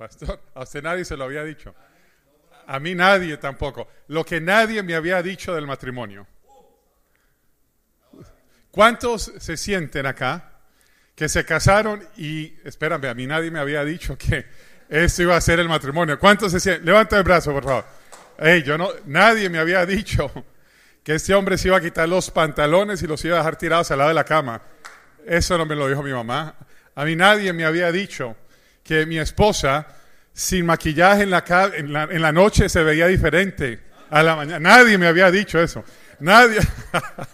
Pastor, a usted nadie se lo había dicho. A mí nadie tampoco. Lo que nadie me había dicho del matrimonio. ¿Cuántos se sienten acá que se casaron y, espérame, a mí nadie me había dicho que esto iba a ser el matrimonio? ¿Cuántos se sienten? Levanta el brazo, por favor. Yo no, nadie me había dicho que este hombre se iba a quitar los pantalones y los iba a dejar tirados al lado de la cama. Eso no me lo dijo mi mamá. A mí nadie me había dicho que mi esposa sin maquillaje en la, noche se veía diferente a la mañana. Nadie me había dicho eso. Nadie.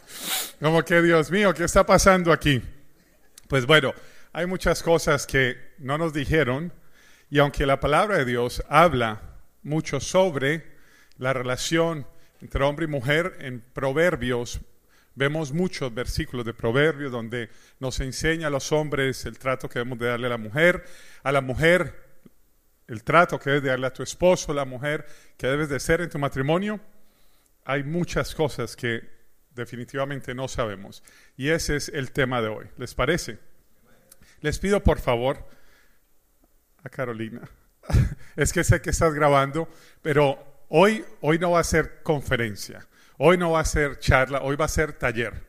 Como que, Dios mío, ¿qué está pasando aquí? Pues bueno, hay muchas cosas que no nos dijeron y aunque la palabra de Dios habla mucho sobre la relación entre hombre y mujer en Proverbios, vemos muchos versículos de Proverbios donde nos enseña a los hombres el trato que debemos de darle a la mujer, a la mujer el trato que debes de darle a tu esposo, la mujer que debes de ser en tu matrimonio. Hay muchas cosas que definitivamente no sabemos. Y ese es el tema de hoy. ¿Les parece? Les pido por favor a Carolina. es que sé que estás grabando, pero hoy, hoy no va a ser conferencia, hoy no va a ser charla, hoy va a ser taller.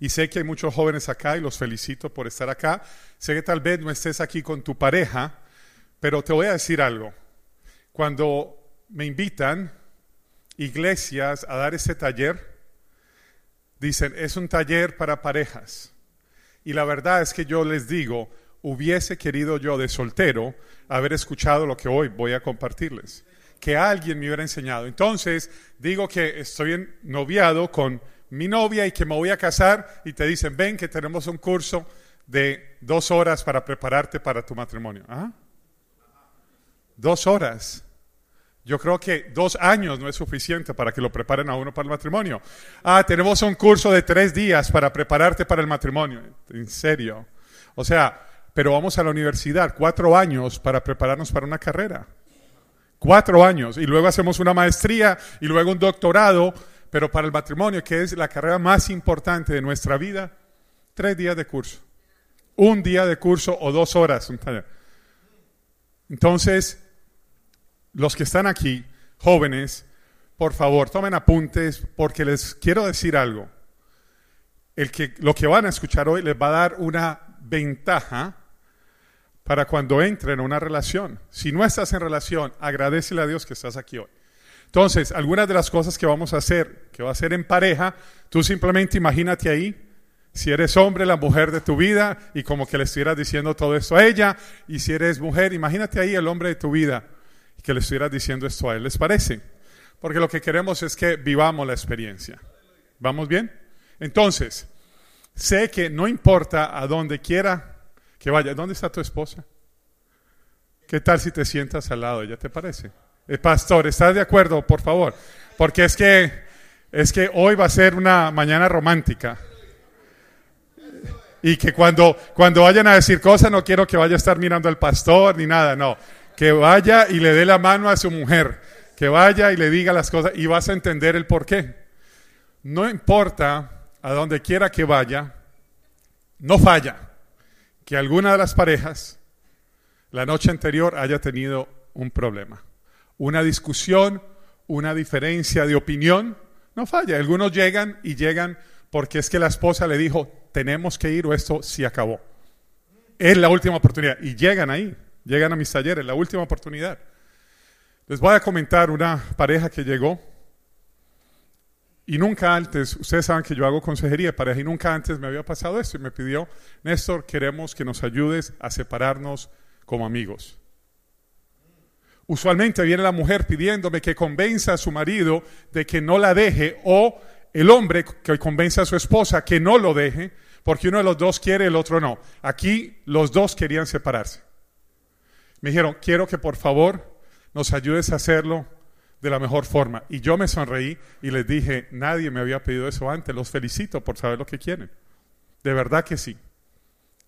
Y sé que hay muchos jóvenes acá y los felicito por estar acá. Sé que tal vez no estés aquí con tu pareja, pero te voy a decir algo. Cuando me invitan iglesias a dar ese taller, Dicen, es un taller para parejas. Y la verdad es que yo les digo, hubiese querido yo de soltero haber escuchado lo que hoy voy a compartirles. Que alguien me hubiera enseñado. Entonces, digo que estoy en noviado con mi novia y que me voy a casar y te dicen, ven que tenemos un curso de dos horas para prepararte para tu matrimonio. ¿Ah? Dos horas. Yo creo que dos años no es suficiente para que lo preparen a uno para el matrimonio. Ah, tenemos un curso de tres días para prepararte para el matrimonio. En serio. O sea, pero vamos a la universidad, cuatro años para prepararnos para una carrera. Cuatro años. Y luego hacemos una maestría y luego un doctorado. Pero para el matrimonio, que es la carrera más importante de nuestra vida, tres días de curso. Un día de curso o dos horas. Entonces, los que están aquí, jóvenes, por favor, tomen apuntes porque les quiero decir algo. El que, lo que van a escuchar hoy les va a dar una ventaja para cuando entren en una relación. Si no estás en relación, agradecele a Dios que estás aquí hoy. Entonces, algunas de las cosas que vamos a hacer, que va a ser en pareja, tú simplemente imagínate ahí, si eres hombre, la mujer de tu vida, y como que le estuvieras diciendo todo esto a ella, y si eres mujer, imagínate ahí el hombre de tu vida que le estuvieras diciendo esto a él. ¿Les parece? Porque lo que queremos es que vivamos la experiencia. ¿Vamos bien? Entonces, sé que no importa a donde quiera que vaya. ¿Dónde está tu esposa? ¿Qué tal si te sientas al lado ella? ¿Te parece? Eh, pastor, ¿estás de acuerdo, por favor? Porque es que, es que hoy va a ser una mañana romántica. Y que cuando, cuando vayan a decir cosas, no quiero que vaya a estar mirando al pastor ni nada, no que vaya y le dé la mano a su mujer, que vaya y le diga las cosas y vas a entender el por qué. No importa a donde quiera que vaya, no falla que alguna de las parejas la noche anterior haya tenido un problema, una discusión, una diferencia de opinión, no falla. Algunos llegan y llegan porque es que la esposa le dijo, tenemos que ir o esto se acabó. Es la última oportunidad y llegan ahí llegan a mis talleres, la última oportunidad. Les voy a comentar una pareja que llegó y nunca antes, ustedes saben que yo hago consejería de pareja y nunca antes me había pasado esto y me pidió, Néstor, queremos que nos ayudes a separarnos como amigos. Usualmente viene la mujer pidiéndome que convenza a su marido de que no la deje o el hombre que convence a su esposa que no lo deje porque uno de los dos quiere, el otro no. Aquí los dos querían separarse. Me dijeron, quiero que por favor nos ayudes a hacerlo de la mejor forma. Y yo me sonreí y les dije, nadie me había pedido eso antes, los felicito por saber lo que quieren. De verdad que sí.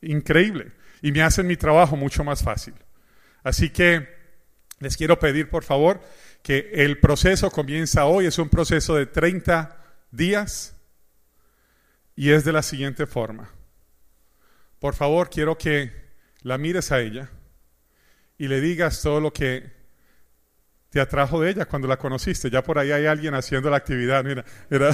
Increíble. Y me hacen mi trabajo mucho más fácil. Así que les quiero pedir, por favor, que el proceso comienza hoy. Es un proceso de 30 días y es de la siguiente forma. Por favor, quiero que la mires a ella y le digas todo lo que te atrajo de ella cuando la conociste. Ya por ahí hay alguien haciendo la actividad. Mira, mira.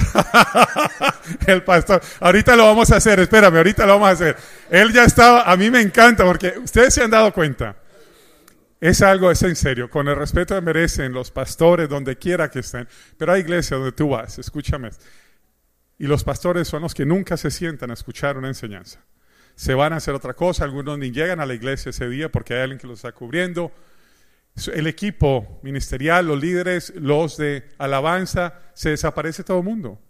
el pastor. Ahorita lo vamos a hacer, espérame, ahorita lo vamos a hacer. Él ya estaba, a mí me encanta porque ustedes se han dado cuenta. Es algo, es en serio, con el respeto que merecen los pastores donde quiera que estén. Pero hay iglesias donde tú vas, escúchame. Y los pastores son los que nunca se sientan a escuchar una enseñanza. Se van a hacer otra cosa, algunos ni llegan a la iglesia ese día porque hay alguien que los está cubriendo el equipo ministerial, los líderes, los de alabanza, se desaparece todo el mundo.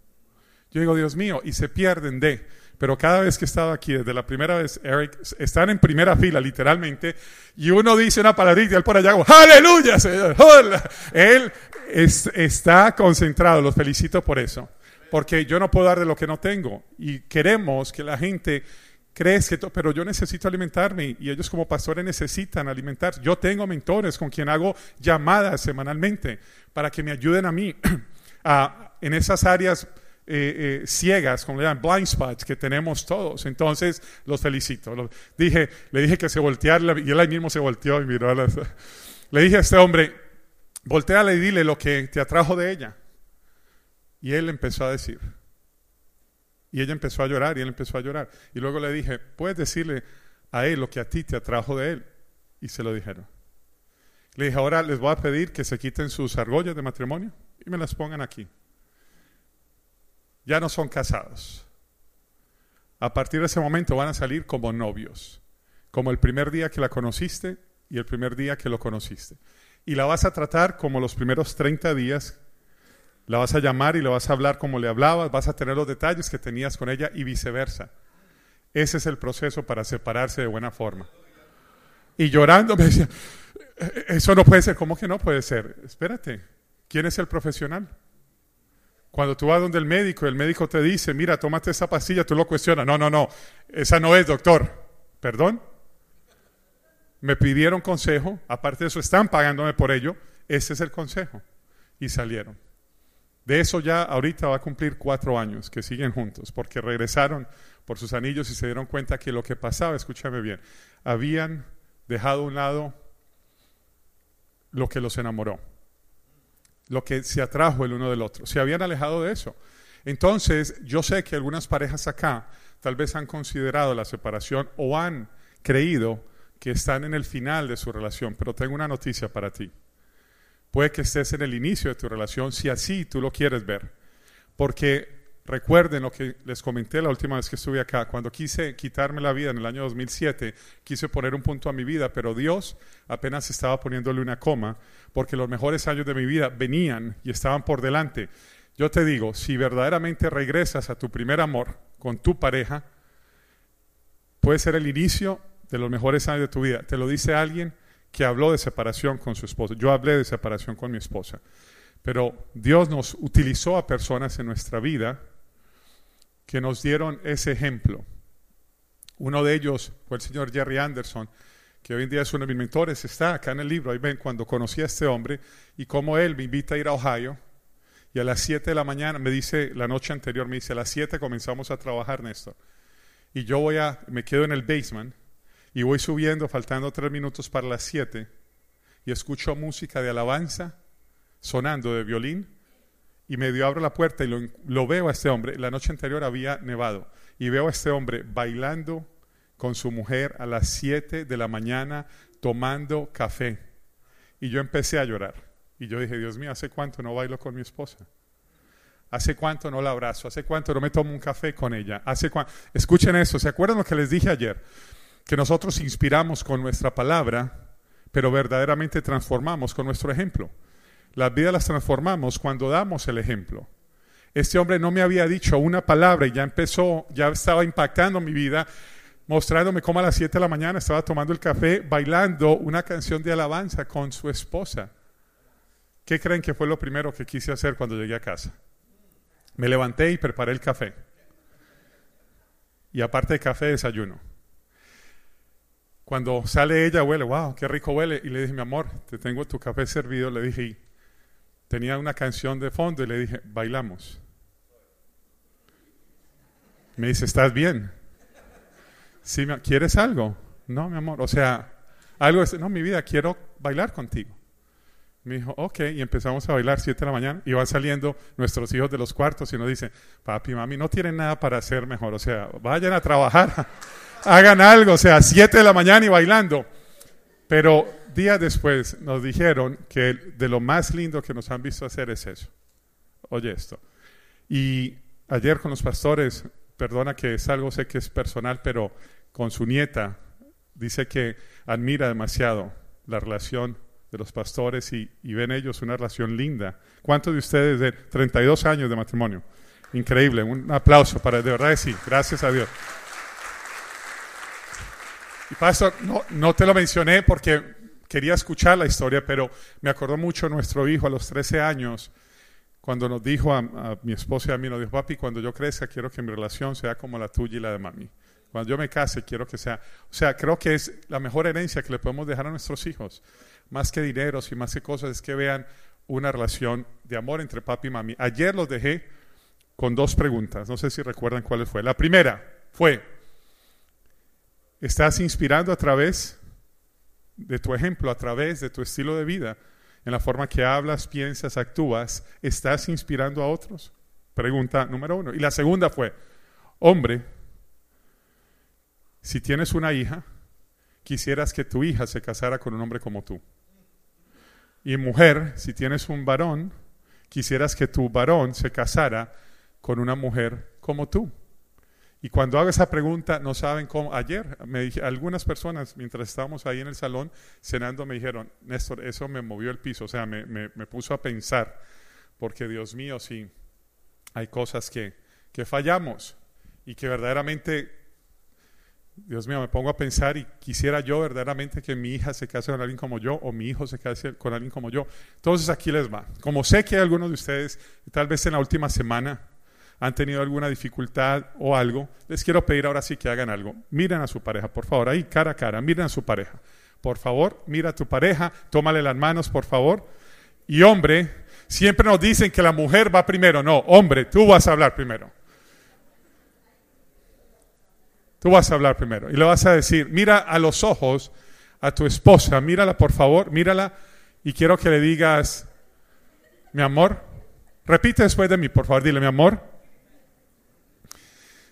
Yo digo, Dios mío, y se pierden de. Pero cada vez que he estado aquí, desde la primera vez, Eric, están en primera fila, literalmente, y uno dice una palabrita y él por allá, aleluya, Señor, hola. Él está concentrado, los felicito por eso, porque yo no puedo dar de lo que no tengo, y queremos que la gente crees que, pero yo necesito alimentarme y ellos como pastores necesitan alimentarse. Yo tengo mentores con quien hago llamadas semanalmente para que me ayuden a mí a, en esas áreas eh, eh, ciegas, como le llaman, blind spots que tenemos todos. Entonces, los felicito. dije, le dije que se volteara y él ahí mismo se volteó y miró. A le dije a este hombre, volteale y dile lo que te atrajo de ella. Y él empezó a decir, y ella empezó a llorar y él empezó a llorar. Y luego le dije, puedes decirle a él lo que a ti te atrajo de él. Y se lo dijeron. Le dije, ahora les voy a pedir que se quiten sus argollas de matrimonio y me las pongan aquí. Ya no son casados. A partir de ese momento van a salir como novios, como el primer día que la conociste y el primer día que lo conociste. Y la vas a tratar como los primeros 30 días la vas a llamar y le vas a hablar como le hablabas, vas a tener los detalles que tenías con ella y viceversa. Ese es el proceso para separarse de buena forma. Y llorando me decía, e-, eso no puede ser, ¿cómo que no puede ser? Espérate, ¿quién es el profesional? Cuando tú vas donde el médico el médico te dice, mira, tómate esa pastilla, tú lo cuestionas. No, no, no, esa no es, doctor. ¿Perdón? Me pidieron consejo, aparte de eso están pagándome por ello, ese es el consejo. Y salieron. De eso ya ahorita va a cumplir cuatro años que siguen juntos, porque regresaron por sus anillos y se dieron cuenta que lo que pasaba, escúchame bien, habían dejado a un lado lo que los enamoró, lo que se atrajo el uno del otro, se habían alejado de eso. Entonces, yo sé que algunas parejas acá tal vez han considerado la separación o han creído que están en el final de su relación, pero tengo una noticia para ti. Puede que estés en el inicio de tu relación, si así tú lo quieres ver. Porque recuerden lo que les comenté la última vez que estuve acá. Cuando quise quitarme la vida en el año 2007, quise poner un punto a mi vida, pero Dios apenas estaba poniéndole una coma, porque los mejores años de mi vida venían y estaban por delante. Yo te digo, si verdaderamente regresas a tu primer amor con tu pareja, puede ser el inicio de los mejores años de tu vida. Te lo dice alguien que habló de separación con su esposa. Yo hablé de separación con mi esposa. Pero Dios nos utilizó a personas en nuestra vida que nos dieron ese ejemplo. Uno de ellos fue el señor Jerry Anderson, que hoy en día es uno de mis mentores, está acá en el libro. Ahí ven cuando conocí a este hombre y como él me invita a ir a Ohio. Y a las 7 de la mañana, me dice, la noche anterior, me dice, a las 7 comenzamos a trabajar, Néstor. Y yo voy a, me quedo en el basement y voy subiendo, faltando tres minutos para las siete, y escucho música de alabanza sonando de violín, y medio abro la puerta y lo, veo a este hombre. La noche anterior había nevado, y veo a este hombre bailando con su mujer a las siete de la mañana, tomando café. Y yo empecé a llorar. Y yo dije, Dios mío, ¿hace cuánto no bailo con mi esposa? ¿Hace cuánto no la abrazo? ¿Hace cuánto no me tomo un café con ella? ¿Hace Escuchen eso, ¿se acuerdan lo que les dije ayer? Que nosotros inspiramos con nuestra palabra, pero verdaderamente transformamos con nuestro ejemplo. Las vidas las transformamos cuando damos el ejemplo. Este hombre no me había dicho una palabra y ya empezó, ya estaba impactando mi vida, mostrándome cómo a las 7 de la mañana estaba tomando el café, bailando una canción de alabanza con su esposa. ¿Qué creen que fue lo primero que quise hacer cuando llegué a casa? Me levanté y preparé el café. Y aparte de café, desayuno. Cuando sale ella, huele, wow, qué rico huele. Y le dije, mi amor, te tengo tu café servido. Le dije, tenía una canción de fondo y le dije, bailamos. Me dice, ¿estás bien? Sí, ¿quieres algo? No, mi amor. O sea, Algo es, no, mi vida, quiero bailar contigo. Me dijo, ok, y empezamos a bailar 7 de la mañana y van saliendo nuestros hijos de los cuartos y nos dicen, papi, mami, no tienen nada para hacer mejor, o sea, vayan a trabajar, hagan algo, o sea, 7 de la mañana y bailando. Pero días después nos dijeron que de lo más lindo que nos han visto hacer es eso. Oye esto. Y ayer con los pastores, perdona que es algo, sé que es personal, pero con su nieta, dice que admira demasiado la relación de los pastores y, ven ellos una relación linda. ¿Cuántos de ustedes de 32 años de matrimonio? Increíble, un aplauso para, de verdad sí, gracias a Dios. Y pastor, no, no te lo mencioné porque quería escuchar la historia, pero me acordó mucho nuestro hijo a los 13 años, cuando nos dijo a, mi esposa y a mí, nos dijo, papi, cuando yo crezca quiero que mi relación sea como la tuya y la de mami. Cuando yo me case quiero que sea, o sea, creo que es la mejor herencia que le podemos dejar a nuestros hijos, más que dineros y más que cosas, es que vean una relación de amor entre papi y mami. Ayer los dejé con dos preguntas, no sé si recuerdan cuáles fue. La primera fue, ¿estás inspirando a través de tu ejemplo, a través de tu estilo de vida, en la forma que hablas, piensas, actúas, estás inspirando a otros? Pregunta número uno. Y la segunda fue, hombre, si tienes una hija, quisieras que tu hija se casara con un hombre como tú. Y mujer, si tienes un varón, quisieras que tu varón se casara con una mujer como tú. Y cuando hago esa pregunta, no saben cómo. Ayer, algunas personas, mientras estábamos ahí en el salón cenando, me dijeron, Néstor, eso me movió el piso, o sea, me, me, puso a pensar, porque Dios mío, sí, hay cosas que, que fallamos y que verdaderamente, Dios mío, me pongo a pensar y quisiera yo verdaderamente que mi hija se case con alguien como yo o mi hijo se case con alguien como yo. Entonces aquí les va. Como sé que hay algunos de ustedes, tal vez en la última semana, han tenido alguna dificultad o algo, les quiero pedir ahora sí que hagan algo. Miren a su pareja, por favor, ahí cara a cara, miren a su pareja. Por favor, mira a tu pareja, tómale las manos, por favor. Y hombre, siempre nos dicen que la mujer va primero. No, hombre, tú vas a hablar primero. Tú vas a hablar primero. Y le vas a decir, mira a los ojos a tu esposa, mírala por favor, mírala. Y quiero que le digas, mi amor, repite después de mí, por favor, dile, mi amor,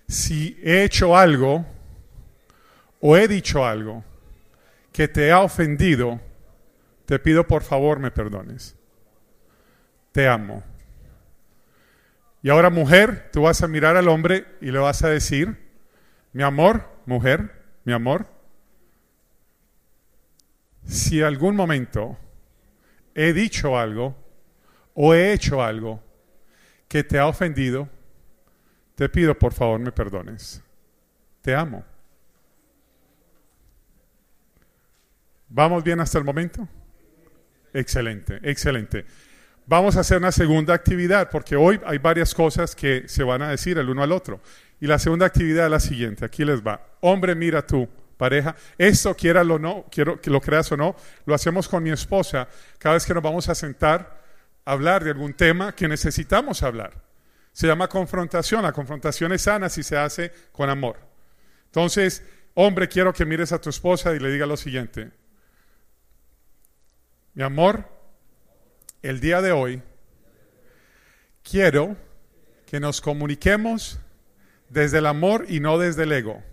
si he hecho algo o he dicho algo que te ha ofendido, te pido por favor me perdones. Te amo. Y ahora mujer, tú vas a mirar al hombre y le vas a decir, mi amor, mujer, mi amor, si algún momento he dicho algo o he hecho algo que te ha ofendido, te pido por favor me perdones. Te amo. ¿Vamos bien hasta el momento? Excelente, excelente. Vamos a hacer una segunda actividad porque hoy hay varias cosas que se van a decir el uno al otro. Y la segunda actividad es la siguiente. Aquí les va. Hombre, mira tú, pareja. Esto, quiera o no, quiero que lo creas o no, lo hacemos con mi esposa cada vez que nos vamos a sentar a hablar de algún tema que necesitamos hablar. Se llama confrontación. La confrontación es sana si se hace con amor. Entonces, hombre, quiero que mires a tu esposa y le diga lo siguiente. Mi amor, el día de hoy quiero que nos comuniquemos desde el amor y no desde el ego.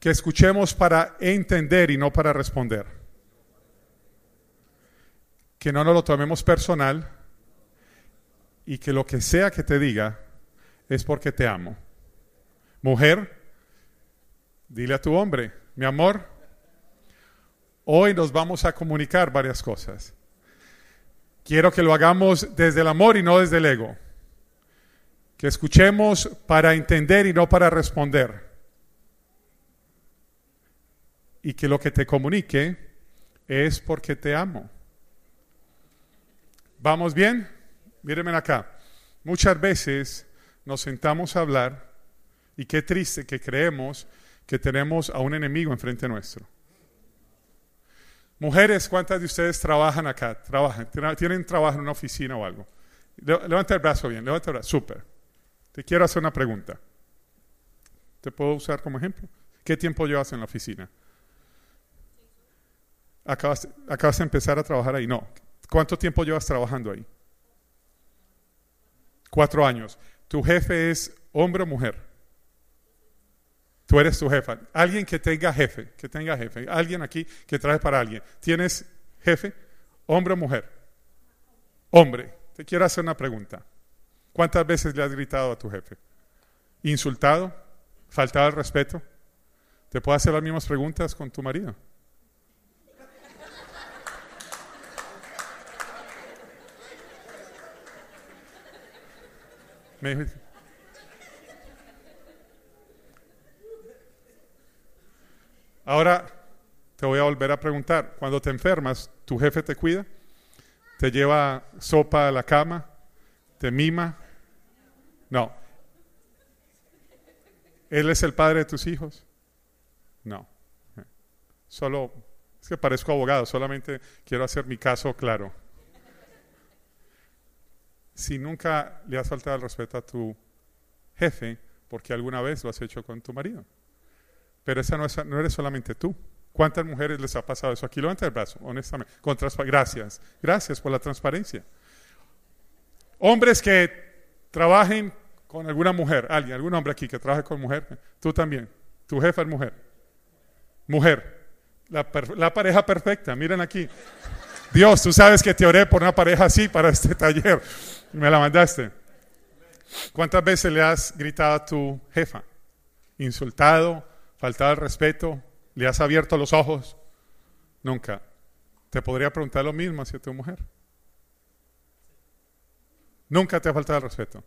Que escuchemos para entender y no para responder. Que no nos lo tomemos personal y que lo que sea que te diga es porque te amo. Mujer, dile a tu hombre, mi amor, hoy nos vamos a comunicar varias cosas. Quiero que lo hagamos desde el amor y no desde el ego. Que escuchemos para entender y no para responder. Y que lo que te comunique es porque te amo. ¿Vamos bien? Mírenme acá. Muchas veces nos sentamos a hablar y qué triste que creemos que tenemos a un enemigo enfrente nuestro. Mujeres, ¿cuántas de ustedes trabajan acá? Trabajan, tienen trabajo en una oficina o algo. Levanta el brazo bien, levanta el brazo. Súper. Te quiero hacer una pregunta. ¿Te puedo usar como ejemplo? ¿Qué tiempo llevas en la oficina? Acabas, de empezar a trabajar ahí. No. ¿Cuánto tiempo llevas trabajando ahí? Cuatro años. ¿Tu jefe es hombre o mujer? Tú eres tu jefa. Alguien que tenga jefe, que tenga jefe. Alguien aquí que traje para alguien. ¿Tienes jefe? ¿Hombre o mujer? Hombre. Te quiero hacer una pregunta. ¿Cuántas veces le has gritado a tu jefe? ¿Insultado? ¿Faltado al respeto? ¿Te puedo hacer las mismas preguntas con tu marido? Ahora te voy a volver a preguntar, cuando te enfermas, ¿tu jefe te cuida? ¿Te lleva sopa a la cama? ¿Te mima? No. ¿Él es el padre de tus hijos? No. Solo, es que parezco abogado, solamente quiero hacer mi caso claro. Si nunca le has faltado el respeto a tu jefe, porque alguna vez lo has hecho con tu marido. Pero esa no, es, no eres solamente tú. ¿Cuántas mujeres les ha pasado eso? Aquí levanta el brazo, honestamente. Gracias. Gracias por la transparencia. Hombres que trabajen con alguna mujer, alguien, algún hombre aquí que trabaje con mujer, tú también. Tu jefa es mujer. Mujer. La, pareja perfecta, miren aquí. Dios, tú sabes que te oré por una pareja así para este taller. Me la mandaste. ¿Cuántas veces le has gritado a tu jefa? Insultado, faltado el respeto, le has abierto los ojos. Nunca. Te podría preguntar lo mismo hacia tu mujer. Nunca te ha faltado el respeto.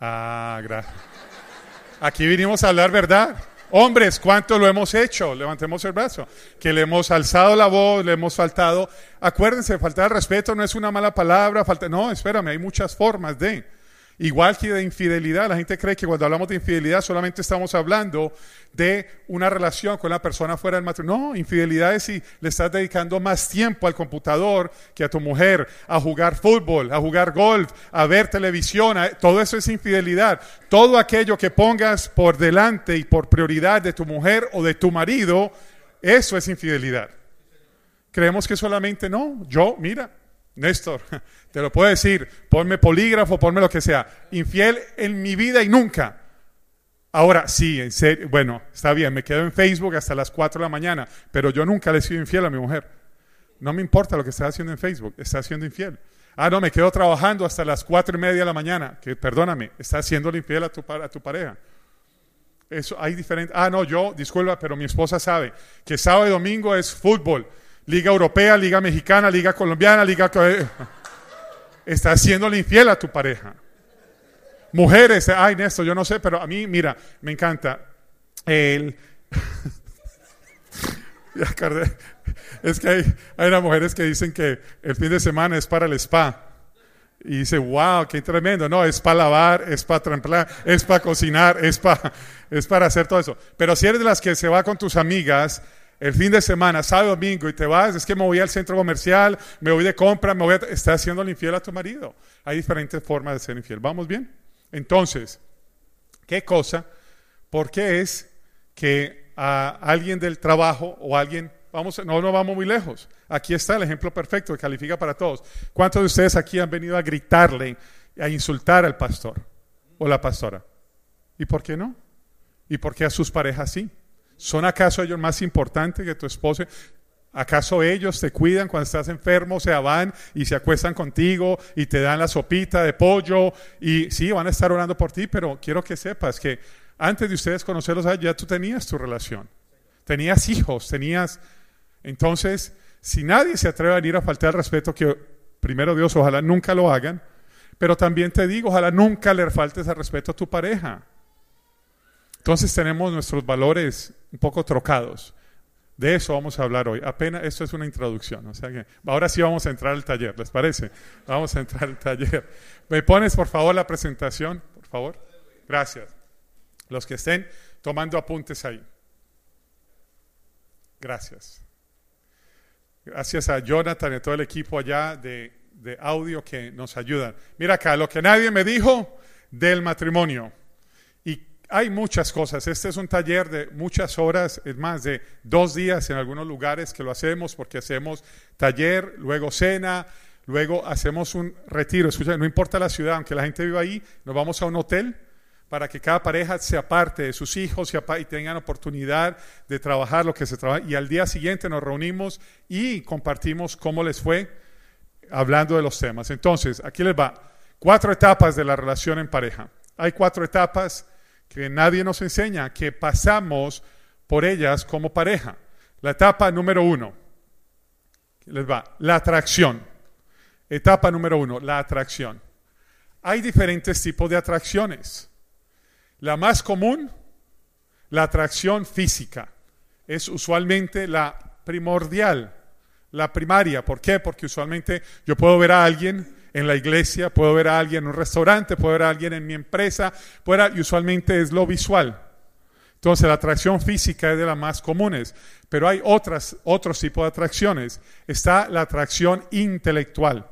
Ah, gracias. Aquí vinimos a hablar verdad. Hombres, ¿cuánto lo hemos hecho? Levantemos el brazo. Que le hemos alzado la voz, le hemos faltado. Acuérdense, faltar el respeto no es una mala palabra. Falta... No, espérame, hay muchas formas de. Igual que de infidelidad, la gente cree que cuando hablamos de infidelidad solamente estamos hablando de una relación con la persona fuera del matrimonio. No, infidelidad es si le estás dedicando más tiempo al computador que a tu mujer, a jugar fútbol, a jugar golf, a ver televisión. todo eso es infidelidad. Todo aquello que pongas por delante y por prioridad de tu mujer o de tu marido, eso es infidelidad. Creemos que solamente no. Yo, mira, Néstor, te lo puedo decir, ponme polígrafo, ponme lo que sea. Infiel en mi vida y nunca. Ahora, sí, en serio, bueno, está bien, me quedo en Facebook hasta las 4 de la mañana, pero yo nunca le he sido infiel a mi mujer. No me importa lo que está haciendo en Facebook, está siendo infiel. Ah, no, me quedo trabajando hasta las 4 y media de la mañana, que perdóname, está haciendo infiel a tu, a tu pareja. Eso hay diferente. Ah, no, yo, disculpa, pero mi esposa sabe que sábado y domingo es fútbol Liga Europea, Liga Mexicana, Liga Colombiana, Liga... Estás haciéndole infiel a tu pareja. Mujeres, ay Néstor, yo no sé, pero a mí, mira, me encanta. El... es que hay, hay unas mujeres que dicen que el fin de semana es para el spa. Y dice, wow, qué tremendo. No, es para lavar, es para tramplar, es para cocinar, es para, es para hacer todo eso. Pero si eres de las que se va con tus amigas el fin de semana, sábado, domingo, y te vas, es que me voy al centro comercial, me voy de compra, me voy a... Estás haciendo infiel a tu marido. Hay diferentes formas de ser infiel. ¿Vamos bien? Entonces, ¿qué cosa? ¿Por qué es que a alguien del trabajo o alguien, vamos, no, no vamos muy lejos. Aquí está el ejemplo perfecto que califica para todos. ¿Cuántos de ustedes aquí han venido a gritarle, a insultar al pastor o la pastora? ¿Y por qué no? ¿Y por qué a sus parejas sí? ¿Son acaso ellos más importantes que tu esposo? ¿Acaso ellos te cuidan cuando estás enfermo? O sea, van y se acuestan contigo y te dan la sopita de pollo y sí, van a estar orando por ti, pero quiero que sepas que antes de ustedes conocerlos ya tú tenías tu relación. Tenías hijos, tenías... Entonces, si nadie se atreve a venir a faltar el respeto, que primero Dios, ojalá nunca lo hagan, pero también te digo, ojalá nunca le faltes el respeto a tu pareja. Entonces tenemos nuestros valores un poco trocados. De eso vamos a hablar hoy. Apenas esto es una introducción. O sea que ahora sí vamos a entrar al taller, ¿les parece? Vamos a entrar al taller. ¿Me pones por favor la presentación? Por favor. Gracias. Los que estén tomando apuntes ahí. Gracias. Gracias a Jonathan y a todo el equipo allá de, de audio que nos ayudan. Mira acá, lo que nadie me dijo del matrimonio. Hay muchas cosas. Este es un taller de muchas horas, es más de dos días en algunos lugares que lo hacemos porque hacemos taller, luego cena, luego hacemos un retiro. Escucha, no importa la ciudad, aunque la gente viva ahí, nos vamos a un hotel para que cada pareja se aparte de sus hijos y, tengan oportunidad de trabajar lo que se trabaja. Y al día siguiente nos reunimos y compartimos cómo les fue hablando de los temas. Entonces, aquí les va. Cuatro etapas de la relación en pareja. Hay cuatro etapas que nadie nos enseña, que pasamos por ellas como pareja. La etapa número uno, les va, la atracción. Etapa número uno, la atracción. Hay diferentes tipos de atracciones. La más común, la atracción física, es usualmente la primordial, la primaria. ¿Por qué? Porque usualmente yo puedo ver a alguien en la iglesia, puedo ver a alguien en un restaurante, puedo ver a alguien en mi empresa, puedo y usualmente es lo visual. Entonces la atracción física es de las más comunes, pero hay otras, otros tipos de atracciones. Está la atracción intelectual.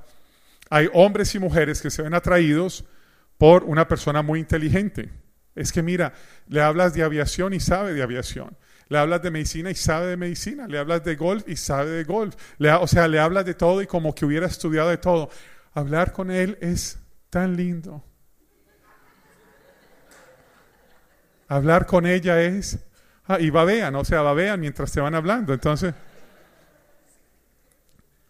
Hay hombres y mujeres que se ven atraídos por una persona muy inteligente. Es que mira, le hablas de aviación y sabe de aviación. Le hablas de medicina y sabe de medicina. Le hablas de golf y sabe de golf. o sea, le hablas de todo y como que hubiera estudiado de todo. Hablar con él es tan lindo. Hablar con ella es... Ah, y babean, o sea, babean mientras te van hablando. Entonces,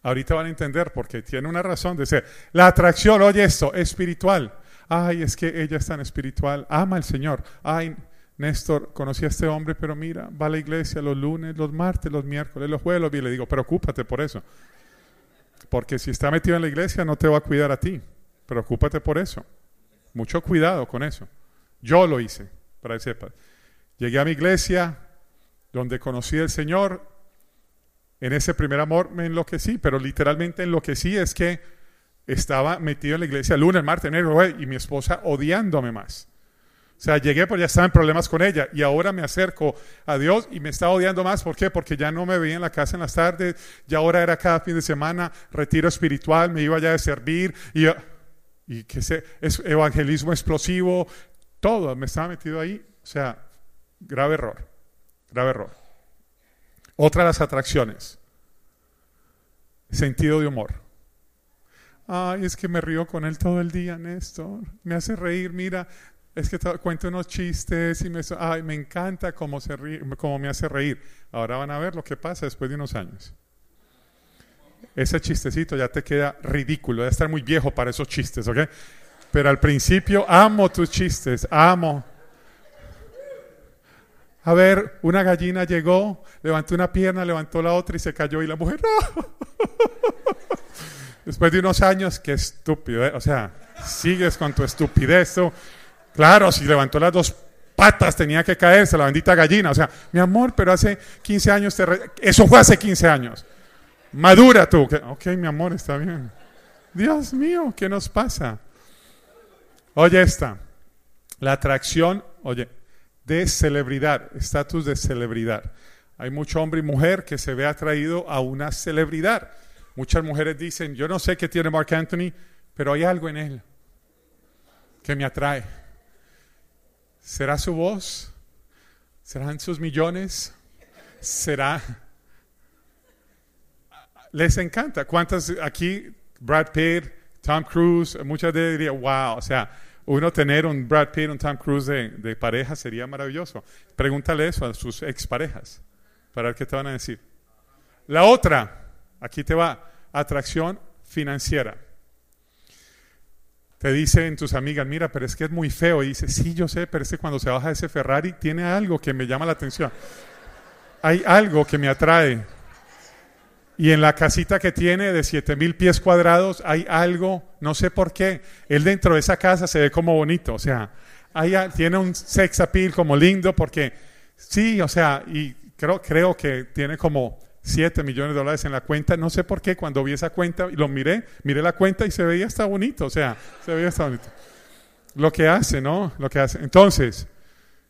ahorita van a entender porque tiene una razón de ser. La atracción, oye esto, espiritual ay, es que ella es tan espiritual, ama al Señor, ay, Néstor, conocí a este hombre, pero mira, va a la iglesia los lunes, los martes, los miércoles, los jueves, y le digo, preocúpate por eso. Porque si está metido en la iglesia no te va a cuidar a ti. Preocúpate por eso. Mucho cuidado con eso. Yo lo hice, para que sepas. Llegué a mi iglesia, donde conocí al Señor. En ese primer amor me enloquecí, pero literalmente enloquecí es que estaba metido en la iglesia lunes, martes, enero, y mi esposa odiándome más. O sea, llegué, pues ya estaba en problemas con ella y ahora me acerco a Dios y me está odiando más. ¿Por qué? Porque ya no me veía en la casa en las tardes, ya ahora era cada fin de semana retiro espiritual, me iba ya de servir y, y que es evangelismo explosivo, todo me estaba metido ahí. O sea, grave error, grave error. Otra de las atracciones, sentido de humor. Ay, es que me río con él todo el día, Néstor. Me hace reír, mira, es que cuento unos chistes y me, ay, me encanta cómo, se ríe, cómo me hace reír. Ahora van a ver lo que pasa después de unos años. Ese chistecito ya te queda ridículo, debe estar muy viejo para esos chistes, ¿ok? Pero al principio amo tus chistes, amo. A ver, una gallina llegó, levantó una pierna, levantó la otra y se cayó y la mujer. Después de unos años, qué estúpido, ¿eh? o sea, sigues con tu estupidez. Claro, si levantó las dos patas tenía que caerse la bendita gallina. O sea, mi amor, pero hace 15 años te... Eso fue hace 15 años. Madura tú. Ok, mi amor, está bien. Dios mío, ¿qué nos pasa? Oye esta, la atracción, oye, de celebridad, estatus de celebridad. Hay mucho hombre y mujer que se ve atraído a una celebridad. Muchas mujeres dicen, yo no sé qué tiene Mark Anthony, pero hay algo en él que me atrae. ¿Será su voz? ¿Serán sus millones? ¿Será? Les encanta. ¿Cuántas aquí, Brad Pitt, Tom Cruise, muchas de dirían, wow, o sea, uno tener un Brad Pitt, un Tom Cruise de, de pareja sería maravilloso. Pregúntale eso a sus exparejas para ver qué te van a decir. La otra, Aquí te va, atracción financiera. Te dicen tus amigas, mira, pero es que es muy feo. Y dice, sí, yo sé, pero es que cuando se baja ese Ferrari tiene algo que me llama la atención. Hay algo que me atrae. Y en la casita que tiene de siete mil pies cuadrados hay algo, no sé por qué. Él dentro de esa casa se ve como bonito. O sea, tiene un sex appeal como lindo porque sí, o sea, y creo, creo que tiene como 7 millones de dólares en la cuenta. No sé por qué, cuando vi esa cuenta, y lo miré, miré la cuenta y se veía hasta bonito, o sea, se veía hasta bonito. Lo que hace, ¿no? Lo que hace. Entonces,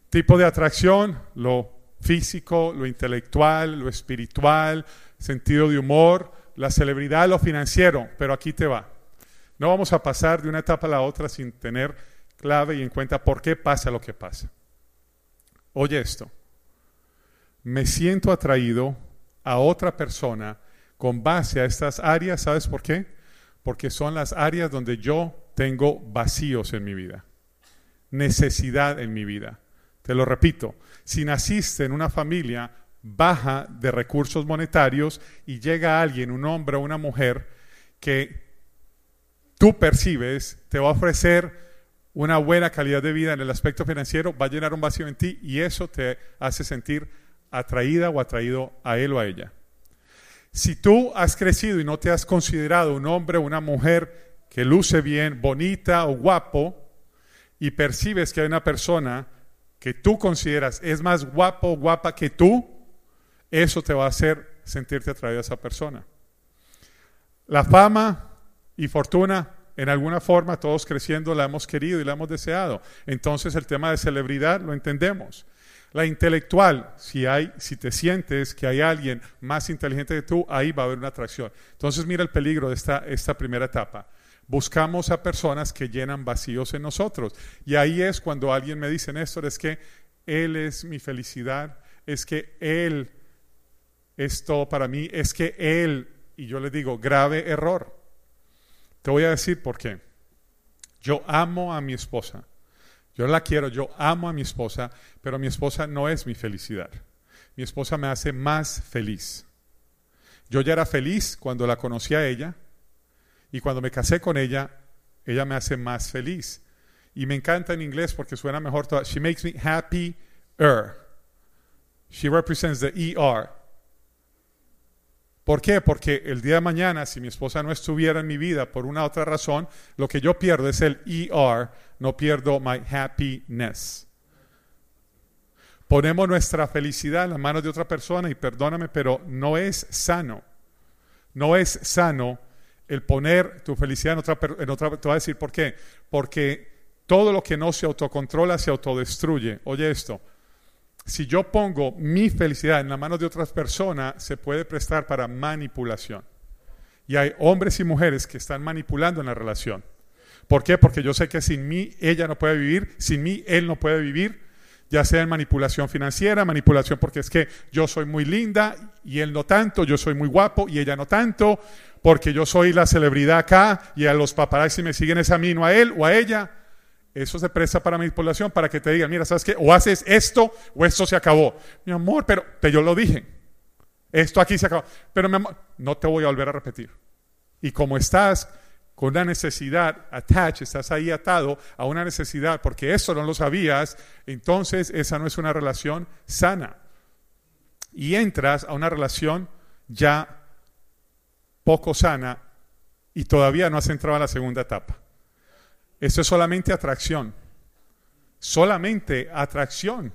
tipo de atracción, lo físico, lo intelectual, lo espiritual, sentido de humor, la celebridad, lo financiero, pero aquí te va. No vamos a pasar de una etapa a la otra sin tener clave y en cuenta por qué pasa lo que pasa. Oye esto. Me siento atraído a otra persona con base a estas áreas. ¿Sabes por qué? Porque son las áreas donde yo tengo vacíos en mi vida, necesidad en mi vida. Te lo repito, si naciste en una familia baja de recursos monetarios y llega alguien, un hombre o una mujer, que tú percibes, te va a ofrecer una buena calidad de vida en el aspecto financiero, va a llenar un vacío en ti y eso te hace sentir atraída o atraído a él o a ella. Si tú has crecido y no te has considerado un hombre o una mujer que luce bien, bonita o guapo, y percibes que hay una persona que tú consideras es más guapo o guapa que tú, eso te va a hacer sentirte atraído a esa persona. La fama y fortuna, en alguna forma, todos creciendo, la hemos querido y la hemos deseado. Entonces el tema de celebridad lo entendemos. La intelectual, si, hay, si te sientes que hay alguien más inteligente que tú, ahí va a haber una atracción. Entonces mira el peligro de esta, esta primera etapa. Buscamos a personas que llenan vacíos en nosotros. Y ahí es cuando alguien me dice, Néstor, es que Él es mi felicidad, es que Él es todo para mí, es que Él, y yo le digo, grave error. Te voy a decir por qué. Yo amo a mi esposa yo la quiero, yo amo a mi esposa, pero mi esposa no es mi felicidad. Mi esposa me hace más feliz. Yo ya era feliz cuando la conocí a ella y cuando me casé con ella, ella me hace más feliz. Y me encanta en inglés porque suena mejor. She makes me happier. She represents the ER. ¿Por qué? Porque el día de mañana, si mi esposa no estuviera en mi vida por una otra razón, lo que yo pierdo es el ER, no pierdo my happiness. Ponemos nuestra felicidad en las manos de otra persona y perdóname, pero no es sano. No es sano el poner tu felicidad en otra, otra te voy a decir por qué. Porque todo lo que no se autocontrola se autodestruye. Oye esto, si yo pongo mi felicidad en las manos de otras personas, se puede prestar para manipulación. Y hay hombres y mujeres que están manipulando en la relación. ¿Por qué? Porque yo sé que sin mí ella no puede vivir, sin mí él no puede vivir, ya sea en manipulación financiera, manipulación porque es que yo soy muy linda y él no tanto, yo soy muy guapo y ella no tanto, porque yo soy la celebridad acá y a los paparazzi me siguen esa a mí, no a él o a ella. Eso se presta para manipulación, para que te digan, mira, ¿sabes qué? O haces esto o esto se acabó. Mi amor, pero te yo lo dije. Esto aquí se acabó. Pero mi amor, no te voy a volver a repetir. Y como estás con una necesidad attached, estás ahí atado a una necesidad porque eso no lo sabías, entonces esa no es una relación sana. Y entras a una relación ya poco sana y todavía no has entrado a la segunda etapa. Eso es solamente atracción. Solamente atracción.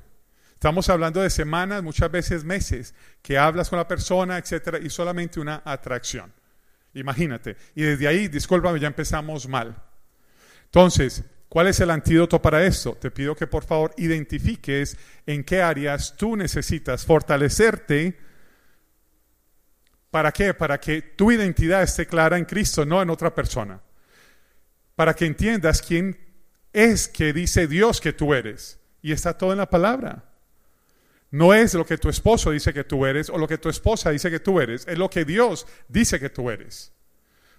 Estamos hablando de semanas, muchas veces meses, que hablas con la persona, etcétera, y solamente una atracción. Imagínate. Y desde ahí, discúlpame, ya empezamos mal. Entonces, ¿cuál es el antídoto para esto? Te pido que por favor identifiques en qué áreas tú necesitas fortalecerte. ¿Para qué? Para que tu identidad esté clara en Cristo, no en otra persona para que entiendas quién es que dice Dios que tú eres. Y está todo en la palabra. No es lo que tu esposo dice que tú eres o lo que tu esposa dice que tú eres, es lo que Dios dice que tú eres.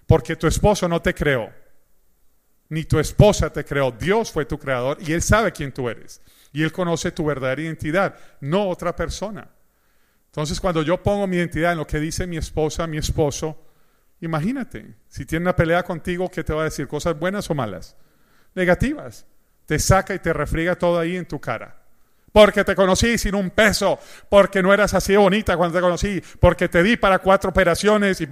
Porque tu esposo no te creó, ni tu esposa te creó, Dios fue tu creador y Él sabe quién tú eres. Y Él conoce tu verdadera identidad, no otra persona. Entonces cuando yo pongo mi identidad en lo que dice mi esposa, mi esposo, Imagínate, si tiene una pelea contigo, ¿qué te va a decir? ¿Cosas buenas o malas? Negativas. Te saca y te refriega todo ahí en tu cara. Porque te conocí sin un peso, porque no eras así bonita cuando te conocí, porque te di para cuatro operaciones y...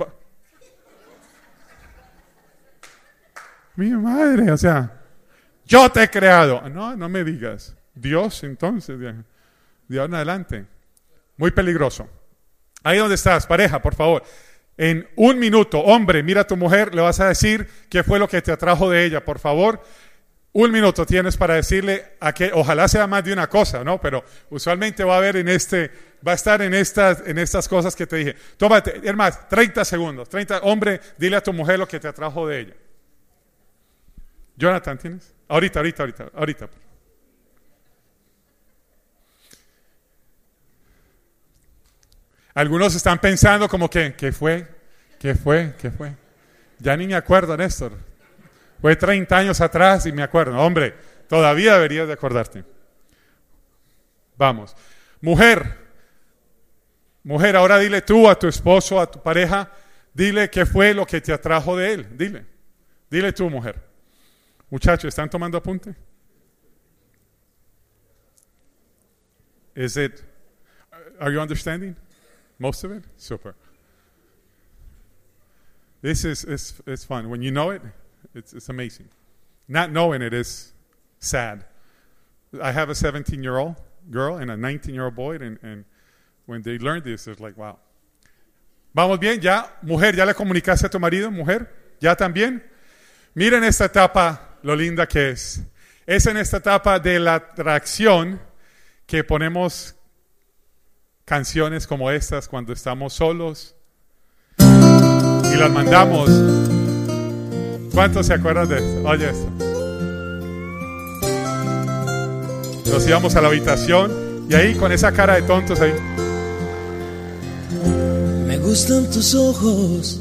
Mi madre, o sea, yo te he creado. No, no me digas. Dios, entonces, Dios en adelante. Muy peligroso. Ahí donde estás, pareja, por favor en un minuto, hombre, mira a tu mujer, le vas a decir qué fue lo que te atrajo de ella, por favor. Un minuto tienes para decirle a que ojalá sea más de una cosa, ¿no? Pero usualmente va a haber en este, va a estar en estas, en estas cosas que te dije. Tómate, más, 30 segundos, 30, hombre, dile a tu mujer lo que te atrajo de ella. Jonathan, ¿tienes? Ahorita, ahorita, ahorita, ahorita. Algunos están pensando como que, ¿qué fue? ¿Qué fue? ¿Qué fue? Ya ni me acuerdo, Néstor. Fue 30 años atrás y me acuerdo. Hombre, todavía deberías de acordarte. Vamos. Mujer, mujer, ahora dile tú a tu esposo, a tu pareja, dile qué fue lo que te atrajo de él. Dile. Dile tú, mujer. Muchachos, ¿están tomando apunte? Is it, are you understanding most of it? Super. This is, is, is fun. When you know it, it's, it's amazing. Not knowing it is sad. I have a 17 year old girl and a 19 year old boy, and, and when they learn this, it's like, wow. Vamos bien, ya, mujer, ya le comunicaste a tu marido, mujer, ya también. Miren esta etapa, lo linda que es. Es en esta etapa de la atracción que ponemos canciones como estas cuando estamos solos y las mandamos. ¿Cuántos se acuerdan de esto? Oye esto. Nos íbamos a la habitación y ahí con esa cara de tontos ahí. Me gustan tus ojos.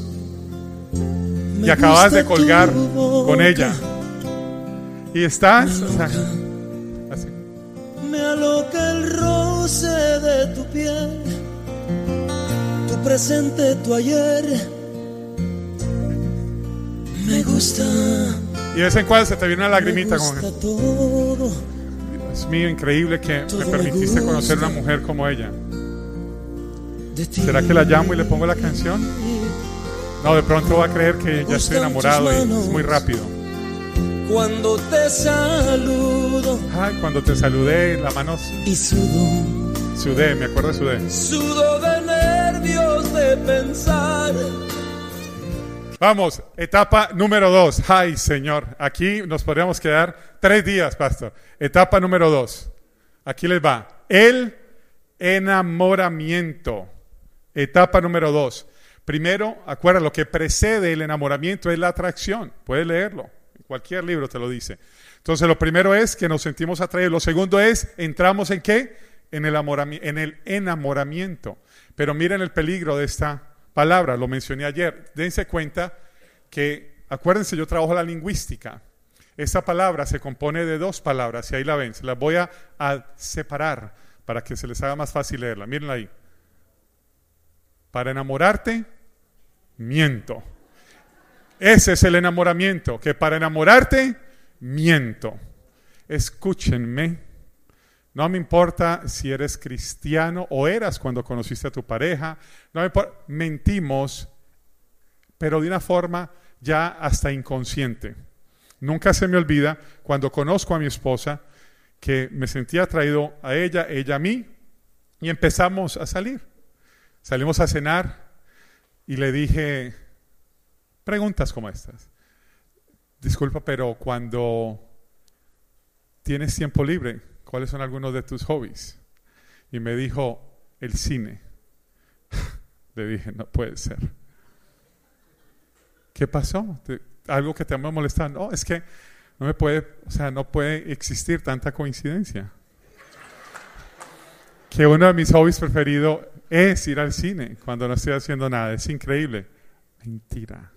Y acabas de colgar con ella. Y estás... o sea, el roce de tu piel, tu presente, tu ayer. Me gusta. Y de vez en cuando se te viene una lagrimita me como que, gusta todo. Dios mío, increíble que me permitiste conocer una mujer como ella. ¿Será que la llamo y le pongo la canción? No, de pronto va a creer que ya estoy enamorado y es muy rápido. Cuando te saludo Ay, cuando te saludé, la mano y sudo, sudé, me acuerdo sudé. sudo de nervios de pensar. Vamos, etapa número dos. Ay, Señor, aquí nos podríamos quedar tres días, pastor. Etapa número dos. Aquí les va. El enamoramiento. Etapa número dos. Primero, acuerda, lo que precede el enamoramiento es la atracción. Puedes leerlo. Cualquier libro te lo dice. Entonces, lo primero es que nos sentimos atraídos. Lo segundo es, entramos en qué? En el, en el enamoramiento. Pero miren el peligro de esta palabra, lo mencioné ayer. Dense cuenta que, acuérdense, yo trabajo la lingüística. Esta palabra se compone de dos palabras y ahí la ven. Se las voy a, a separar para que se les haga más fácil leerla. Mírenla ahí. Para enamorarte, miento. Ese es el enamoramiento, que para enamorarte, miento. Escúchenme. No me importa si eres cristiano o eras cuando conociste a tu pareja. No. Mentimos, pero de una forma ya hasta inconsciente. Nunca se me olvida cuando conozco a mi esposa que me sentía atraído a ella, ella a mí, y empezamos a salir. Salimos a cenar y le dije preguntas como estas. Disculpa, pero cuando tienes tiempo libre, ¿cuáles son algunos de tus hobbies? Y me dijo, el cine. Le dije, no puede ser. ¿Qué pasó? ¿Te- ¿Algo que te ha molestado? No, es que no me puede, o sea, no puede existir tanta coincidencia. Que uno de mis hobbies preferidos es ir al cine cuando no estoy haciendo nada. Es increíble. Mentira.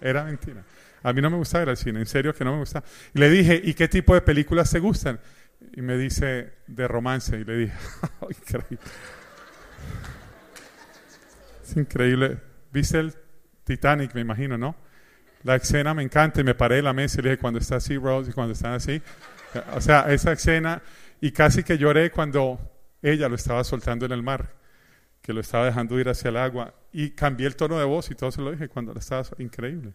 Era mentira. A mí no me gusta ir al cine, en serio que no me gusta. Y le dije, ¿y qué tipo de películas te gustan? Y me dice, de romance. Y le dije, "Ay, increíble. Es increíble. ¿Viste el Titanic, me imagino, no? La escena me encanta y me paré en la mesa y le dije, cuando está así, Rose, y cuando están así. O sea, esa escena, y casi que lloré cuando ella lo estaba soltando en el mar, que lo estaba dejando ir hacia el agua. Y cambié el tono de voz y todo se lo dije cuando la estaba. Increíble.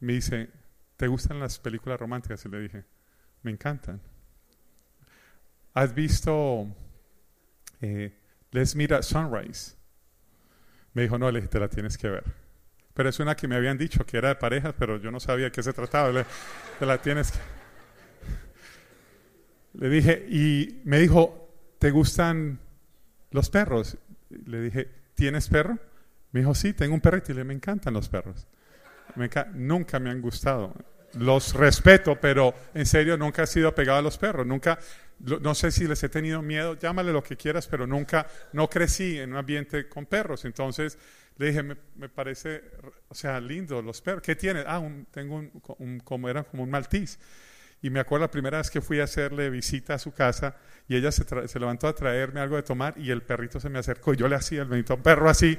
Me dice, ¿te gustan las películas románticas? Y le dije, me encantan. ¿Has visto eh, Let's Meet at Sunrise? Me dijo, no, le dije, te la tienes que ver. Pero es una que me habían dicho que era de parejas, pero yo no sabía de qué se trataba. Le, te la tienes que... Le dije, y me dijo, ¿te gustan los perros? Le dije, ¿tienes perro? Me dijo, sí, tengo un perrito. Y le me encantan los perros. Nunca me han gustado. los respeto, pero en serio nunca he sido pegado a los perros, nunca, no sé si les he tenido miedo, llámale lo que quieras, pero nunca, no crecí en un ambiente con perros, entonces le dije, me, parece, o sea, lindo los perros, ¿qué tienes? Ah, tengo un, como era como un maltiz. Y me acuerdo la primera vez que fui a hacerle visita a su casa y ella se, levantó a traerme algo de tomar y el perrito se me acercó y yo le hacía el bendito perro así.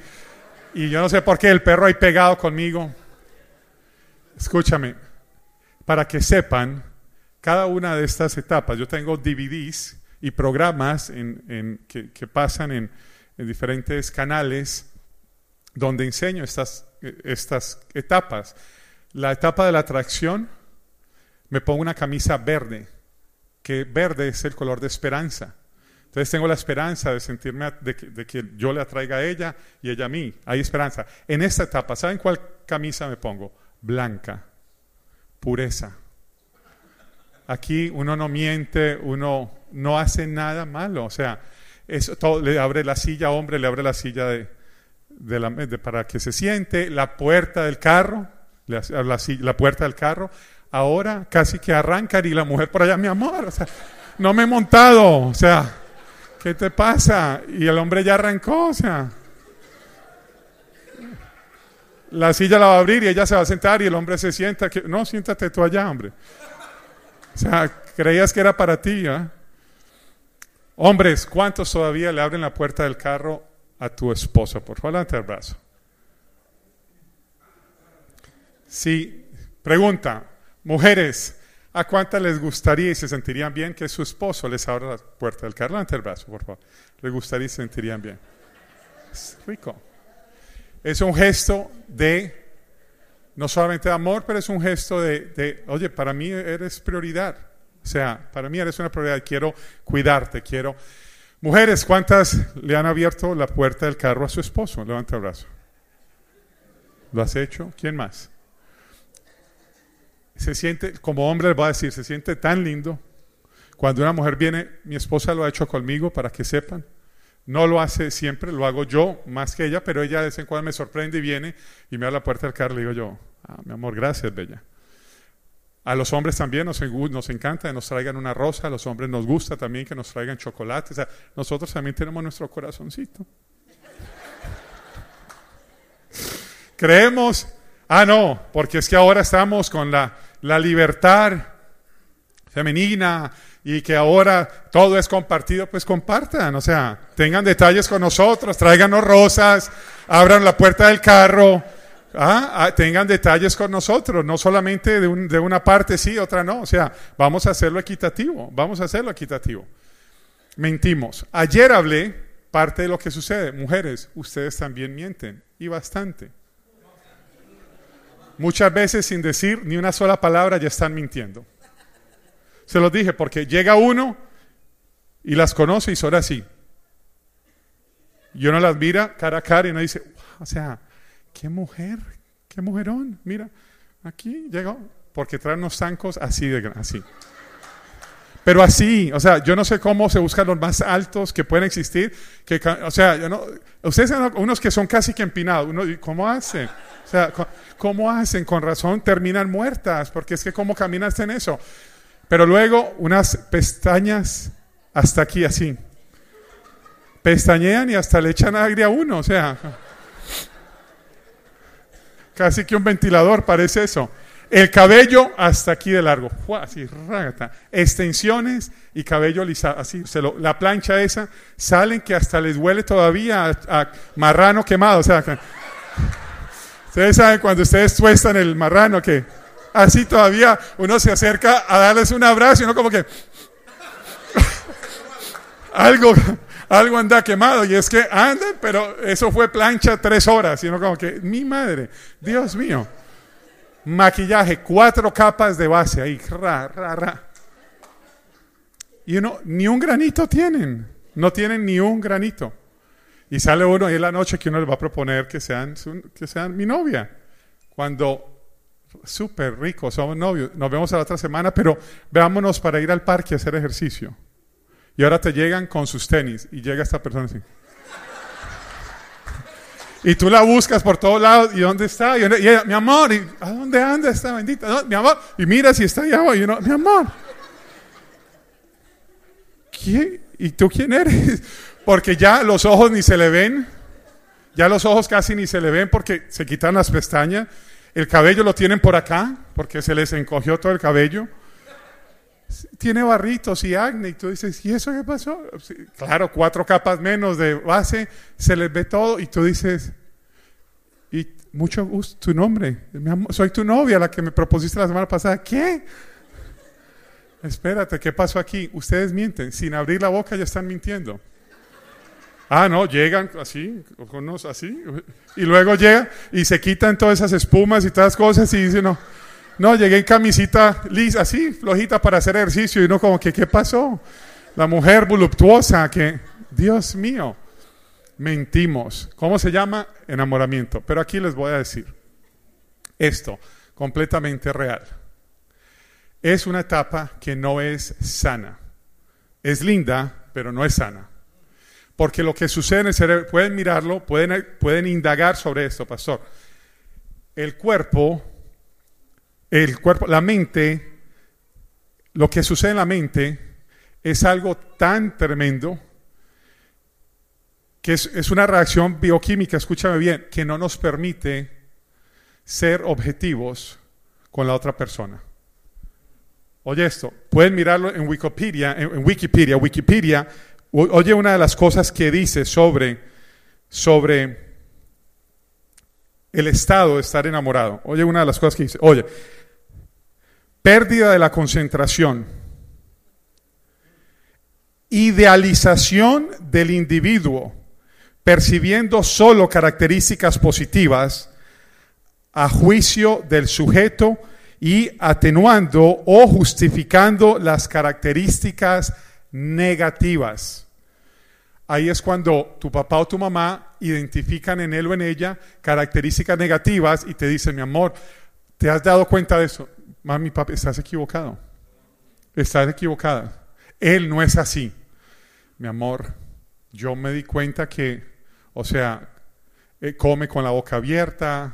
Y yo no sé por qué el perro ahí pegado conmigo. Escúchame, para que sepan cada una de estas etapas, yo tengo DVDs y programas en, que, pasan en, diferentes canales donde enseño estas, estas etapas. La etapa de la atracción, me pongo una camisa verde, que verde es el color de esperanza. Entonces tengo la esperanza de sentirme, de que, de yo le atraiga a ella y ella a mí. Hay esperanza. En esta etapa, ¿saben cuál camisa me pongo? Blanca pureza. Aquí uno no miente, uno no hace nada malo. O sea, eso, todo, le abre la silla, hombre, le abre la silla de, la, para que se siente, la puerta del carro, la, puerta del carro. Ahora casi que arrancan y la mujer por allá, mi amor, o sea, no me he montado, o sea, ¿qué te pasa? Y el hombre ya arrancó, o sea la silla la va a abrir y ella se va a sentar y el hombre se sienta. Que, no, siéntate tú allá, hombre. O sea, creías que era para ti. ¿eh? Hombres, ¿cuántos todavía le abren la puerta del carro a tu esposa? Por favor, levanta el brazo. Sí, pregunta, mujeres, ¿a cuántas les gustaría y se sentirían bien que su esposo les abra la puerta del carro? Levanta el brazo, por favor. ¿Les gustaría y se sentirían bien? Es rico. Es un gesto de, no solamente de amor, pero es un gesto de, oye, para mí eres prioridad. O sea, para mí eres una prioridad, quiero cuidarte, quiero... Mujeres, ¿cuántas le han abierto la puerta del carro a su esposo? Levanta el brazo. ¿Lo has hecho? ¿Quién más? Se siente, como hombre les voy a decir, se siente tan lindo. Cuando una mujer viene, mi esposa lo ha hecho conmigo para que sepan. No lo hace siempre, lo hago yo más que ella, pero ella de vez en cuando me sorprende y viene y me abre la puerta del carro y le digo yo, ah, mi amor, gracias, bella. A los hombres también nos, nos encanta que nos traigan una rosa, a los hombres nos gusta también que nos traigan chocolate. O sea, nosotros también tenemos nuestro corazoncito. Creemos, ah, no, porque es que ahora estamos con la, la libertad femenina, y que ahora todo es compartido, pues compartan, o sea, tengan detalles con nosotros, tráiganos rosas, abran la puerta del carro, ¿ah? Ah, tengan detalles con nosotros, no solamente de, de una parte sí, otra no, o sea, vamos a hacerlo equitativo, vamos a hacerlo equitativo. Mentimos. Ayer hablé parte de lo que sucede. Mujeres, ustedes también mienten, y bastante. Muchas veces sin decir ni una sola palabra ya están mintiendo. Se los dije porque llega uno y las conoce y son así. Y uno las mira cara a cara y uno dice, o sea, qué mujer, qué mujerón. Mira, aquí llegó, porque trae unos zancos así de así. Pero así, o sea, yo no sé cómo se buscan los más altos que pueden existir. Que, o sea, yo no, ustedes son unos que son casi que empinados. Uno, ¿Cómo hacen? O sea, ¿cómo hacen? Con razón terminan muertas, porque es que ¿cómo caminaste en eso? Pero luego unas pestañas hasta aquí así. Pestañean y hasta le echan aire a uno, o sea. Casi que un ventilador parece eso. El cabello hasta aquí de largo. Así, rágata. Extensiones y cabello lisado. Así, se lo, la plancha esa, salen que hasta les huele todavía a, marrano quemado. O sea, ustedes saben cuando ustedes tuestan el marrano que Así todavía uno se acerca a darles un abrazo y uno como que algo, algo anda quemado y es que andan, pero eso fue plancha tres horas y uno como que, mi madre, Dios mío. Maquillaje, cuatro capas de base ahí, ra, ra, ra. Y uno, ni un granito tienen, no tienen ni un granito. Y sale uno ahí en la noche que uno le va a proponer que sean, que sean mi novia. Cuando súper rico, somos novios, nos vemos a la otra semana, pero veámonos para ir al parque a hacer ejercicio. Y ahora te llegan con sus tenis y llega esta persona así. Y tú la buscas por todos lados. ¿Y dónde está? Y, ella, mi amor, ¿y ¿a dónde anda esta bendita? mi amor. Y mira si está allá. Y mi amor. ¿Y tú quién eres? Porque ya los ojos ni se le ven. Ya los ojos casi ni se le ven porque se quitan las pestañas. El cabello lo tienen por acá porque se les encogió todo el cabello. Tiene barritos y acné. Y tú dices, ¿y eso qué pasó? Claro, cuatro capas menos de base, se les ve todo. Y tú dices, y mucho gusto, tu nombre. soy tu novia, la que me propusiste la semana pasada. ¿Qué? Espérate, ¿qué pasó aquí? Ustedes mienten. Sin abrir la boca ya están mintiendo. Ah, no, llegan así, unos así, y luego llegan y se quitan todas esas espumas y todas las cosas y dicen, no, no, llegué en camisita lisa, así, flojita para hacer ejercicio y no como que, ¿qué pasó? La mujer voluptuosa que, Dios mío, mentimos. ¿Cómo se llama? Enamoramiento. Pero aquí les voy a decir esto, completamente real. Es una etapa que no es sana. Es linda, pero no es sana. Porque lo que sucede en el cerebro, pueden mirarlo, pueden, pueden indagar sobre esto, pastor. El cuerpo, el cuerpo, la mente, lo que sucede en la mente es algo tan tremendo que es, una reacción bioquímica, escúchame bien, que no nos permite ser objetivos con la otra persona. Oye esto, pueden mirarlo en Wikipedia, en, Wikipedia, Wikipedia Oye una de las cosas que dice sobre, sobre el estado de estar enamorado. Oye una de las cosas que dice. Oye, pérdida de la concentración, idealización del individuo, percibiendo solo características positivas a juicio del sujeto y atenuando o justificando las características negativas. Ahí es cuando tu papá o tu mamá identifican en él o en ella características negativas y te dicen, mi amor, ¿te has dado cuenta de eso? Mami, papá, estás equivocado. Estás equivocada. Él no es así. Mi amor, yo me di cuenta que, o sea, eh, come con la boca abierta,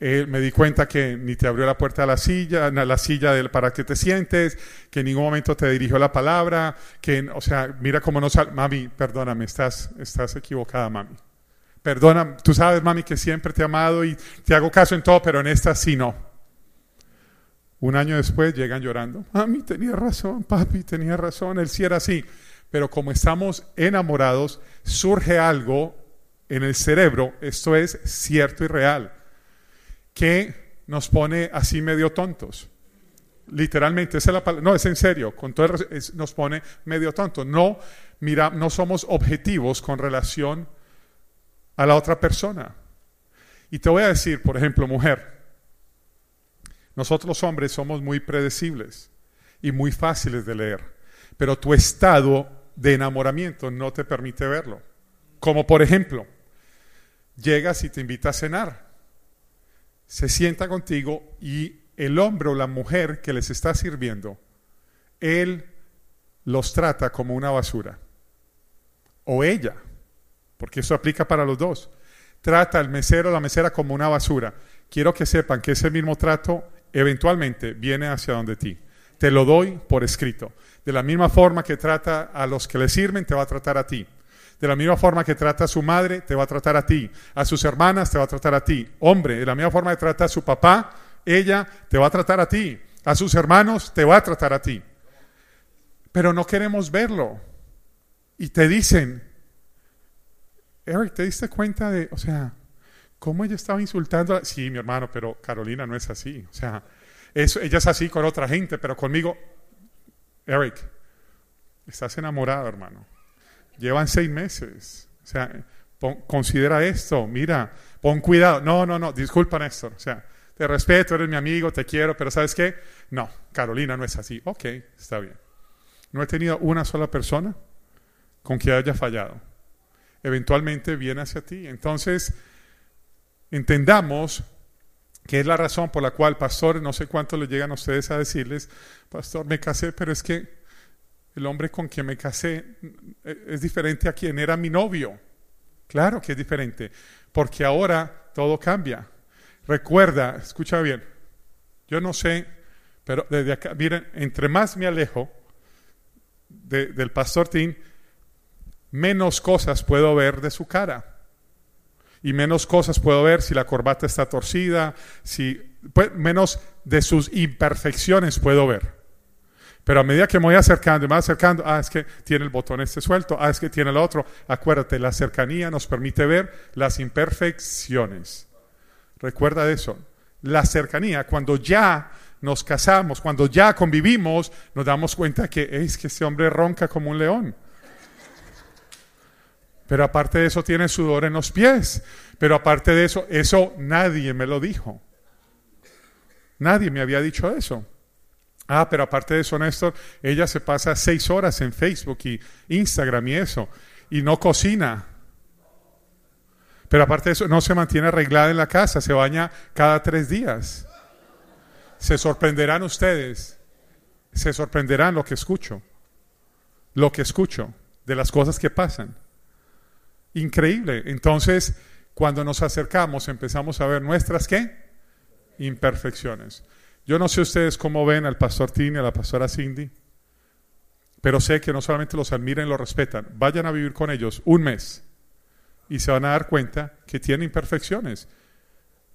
eh, me di cuenta que ni te abrió la puerta de la silla, la silla del, para que te sientes, que en ningún momento te dirigió la palabra, que, o sea, mira cómo no sale. Mami, perdóname, estás, estás equivocada, mami. Perdona, tú sabes, mami, que siempre te he amado y te hago caso en todo, pero en esta sí no. Un año después llegan llorando. Mami, tenía razón, papi, tenía razón, él sí era así. Pero como estamos enamorados, surge algo en el cerebro, esto es cierto y real que nos pone así medio tontos. Literalmente, esa es la palabra. No, es en serio, con todo nos pone medio tontos. No, mira, no somos objetivos con relación a la otra persona. Y te voy a decir, por ejemplo, mujer, nosotros los hombres somos muy predecibles y muy fáciles de leer, pero tu estado de enamoramiento no te permite verlo. Como por ejemplo, llegas y te invita a cenar se sienta contigo y el hombre o la mujer que les está sirviendo, él los trata como una basura. O ella, porque eso aplica para los dos. Trata al mesero o la mesera como una basura. Quiero que sepan que ese mismo trato eventualmente viene hacia donde ti. Te lo doy por escrito. De la misma forma que trata a los que le sirven, te va a tratar a ti. De la misma forma que trata a su madre, te va a tratar a ti. A sus hermanas, te va a tratar a ti. Hombre, de la misma forma que trata a su papá, ella te va a tratar a ti. A sus hermanos, te va a tratar a ti. Pero no queremos verlo. Y te dicen, Eric, ¿te diste cuenta de, o sea, cómo ella estaba insultando? A... Sí, mi hermano, pero Carolina no es así. O sea, eso, ella es así con otra gente, pero conmigo, Eric, estás enamorado, hermano. Llevan seis meses. O sea, considera esto, mira, pon cuidado. No, no, no, disculpa Néstor. O sea, te respeto, eres mi amigo, te quiero, pero ¿sabes qué? No, Carolina no es así. Ok, está bien. No he tenido una sola persona con quien haya fallado. Eventualmente viene hacia ti. Entonces, entendamos que es la razón por la cual, pastor, no sé cuánto le llegan a ustedes a decirles, pastor, me casé, pero es que el hombre con quien me casé es diferente a quien era mi novio. Claro que es diferente, porque ahora todo cambia. Recuerda, escucha bien, yo no sé, pero desde acá, miren, entre más me alejo del pastor Tim, menos cosas puedo ver de su cara. Y menos cosas puedo ver si la corbata está torcida, si, pues, menos de sus imperfecciones puedo ver. Pero a medida que me voy acercando y me voy acercando, ah, es que tiene el botón este suelto, ah, es que tiene el otro. Acuérdate, la cercanía nos permite ver las imperfecciones. Recuerda eso. La cercanía, cuando ya nos casamos, cuando ya convivimos, nos damos cuenta que es que ese hombre ronca como un león. Pero aparte de eso tiene sudor en los pies. Pero aparte de eso, eso nadie me lo dijo. Nadie me había dicho eso. Ah, pero aparte de eso, Néstor, ella se pasa seis horas en Facebook y Instagram y eso, y no cocina. Pero aparte de eso, no se mantiene arreglada en la casa, se baña cada tres días. Se sorprenderán ustedes, se sorprenderán lo que escucho, lo que escucho de las cosas que pasan. Increíble. Entonces, cuando nos acercamos, empezamos a ver nuestras qué? Imperfecciones. Yo no sé ustedes cómo ven al pastor Tini, a la pastora Cindy, pero sé que no solamente los admiran y los respetan, vayan a vivir con ellos un mes y se van a dar cuenta que tienen imperfecciones.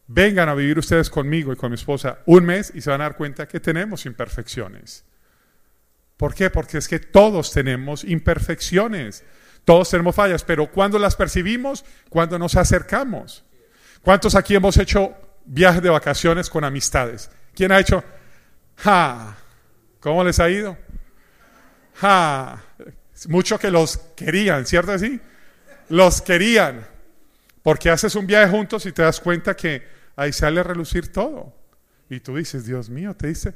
Vengan a vivir ustedes conmigo y con mi esposa un mes y se van a dar cuenta que tenemos imperfecciones. ¿Por qué? Porque es que todos tenemos imperfecciones, todos tenemos fallas, pero cuando las percibimos, cuando nos acercamos. ¿Cuántos aquí hemos hecho viajes de vacaciones con amistades? ¿Quién ha hecho? ¡Ja! ¿Cómo les ha ido? ¡Ja! Mucho que los querían, ¿cierto así? Los querían. Porque haces un viaje juntos y te das cuenta que ahí sale a relucir todo. Y tú dices, Dios mío, te dice,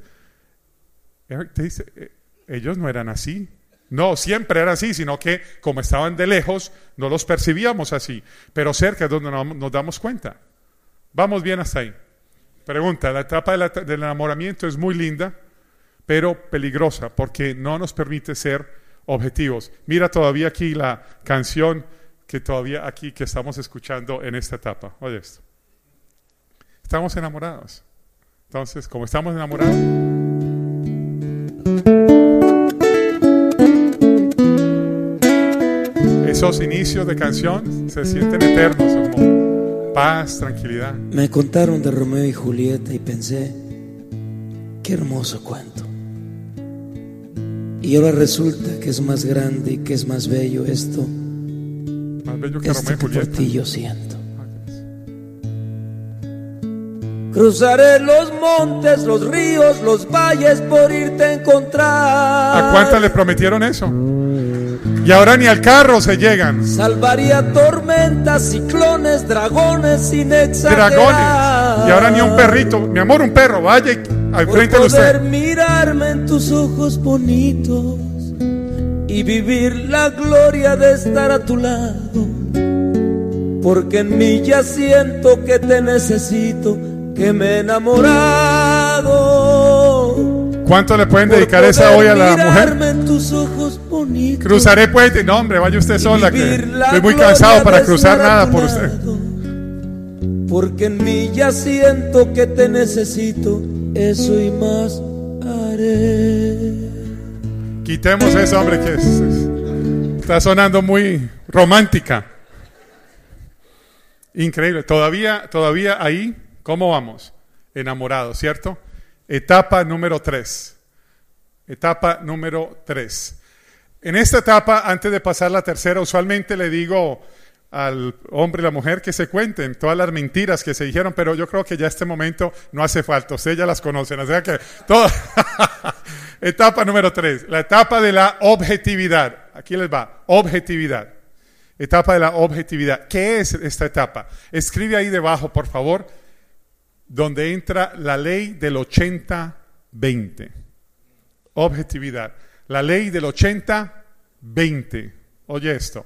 te dice, eh, ellos no eran así. No, siempre era así, sino que como estaban de lejos, no los percibíamos así. Pero cerca es donde nos damos cuenta. Vamos bien hasta ahí. Pregunta, la etapa del enamoramiento es muy linda, pero peligrosa porque no nos permite ser objetivos. Mira todavía aquí la canción que todavía aquí que estamos escuchando en esta etapa. Oye esto. Estamos enamorados. Entonces, como estamos enamorados... Esos inicios de canción se sienten eternos, como paz, tranquilidad. Me contaron de Romeo y Julieta y pensé, qué hermoso cuento. Y ahora resulta que es más grande y que es más bello esto. Más bello que esto Romeo y que por Julieta. ti yo siento. Cruzaré los montes, los ríos, los valles por irte a encontrar. ¿A cuántas le prometieron eso? Y ahora ni al carro se llegan. Salvaría tormentas, ciclones, dragones sin exagerar. Dragones. Y ahora ni un perrito. Mi amor, un perro. Vaya al Por frente de poder usted. mirarme en tus ojos bonitos y vivir la gloria de estar a tu lado. Porque en mí ya siento que te necesito, que me he enamorado. ¿Cuánto le pueden dedicar esa poder hoy a la mujer? mirarme en tus ojos Cruzaré puente. No, hombre, vaya usted sola, que estoy muy cansado para cruzar nada por usted. Porque en mí ya siento que te necesito, eso y más haré. Quitemos eso, hombre, que es- es- está sonando muy romántica. Increíble. Todavía, todavía ahí, ¿cómo vamos? Enamorados, ¿cierto? Etapa número tres. Etapa número tres. En esta etapa, antes de pasar la tercera, usualmente le digo al hombre y la mujer que se cuenten todas las mentiras que se dijeron, pero yo creo que ya este momento no hace falta, ustedes ya las conocen, o sea que todo. etapa número tres, la etapa de la objetividad. Aquí les va, objetividad. Etapa de la objetividad. ¿Qué es esta etapa? Escribe ahí debajo, por favor, donde entra la ley del 80-20. Objetividad. La ley del 80-20. Oye esto.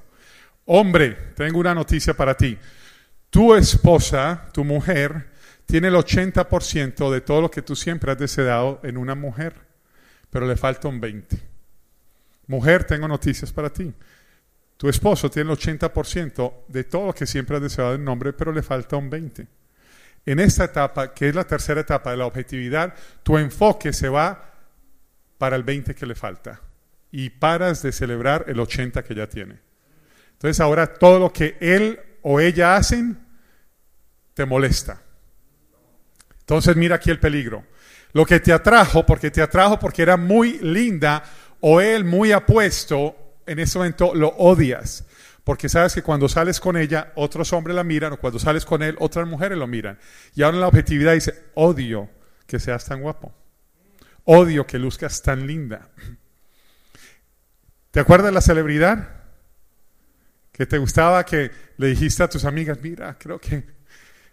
Hombre, tengo una noticia para ti. Tu esposa, tu mujer, tiene el 80% de todo lo que tú siempre has deseado en una mujer, pero le falta un 20. Mujer, tengo noticias para ti. Tu esposo tiene el 80% de todo lo que siempre has deseado en nombre, pero le falta un 20%. En esta etapa, que es la tercera etapa de la objetividad, tu enfoque se va para el 20 que le falta y paras de celebrar el 80 que ya tiene. Entonces ahora todo lo que él o ella hacen te molesta. Entonces mira aquí el peligro. Lo que te atrajo, porque te atrajo porque era muy linda o él muy apuesto, en ese momento lo odias. Porque sabes que cuando sales con ella, otros hombres la miran, o cuando sales con él, otras mujeres lo miran. Y ahora la objetividad dice, odio que seas tan guapo. Odio que luzcas tan linda. ¿Te acuerdas la celebridad? Que te gustaba que le dijiste a tus amigas, mira, creo que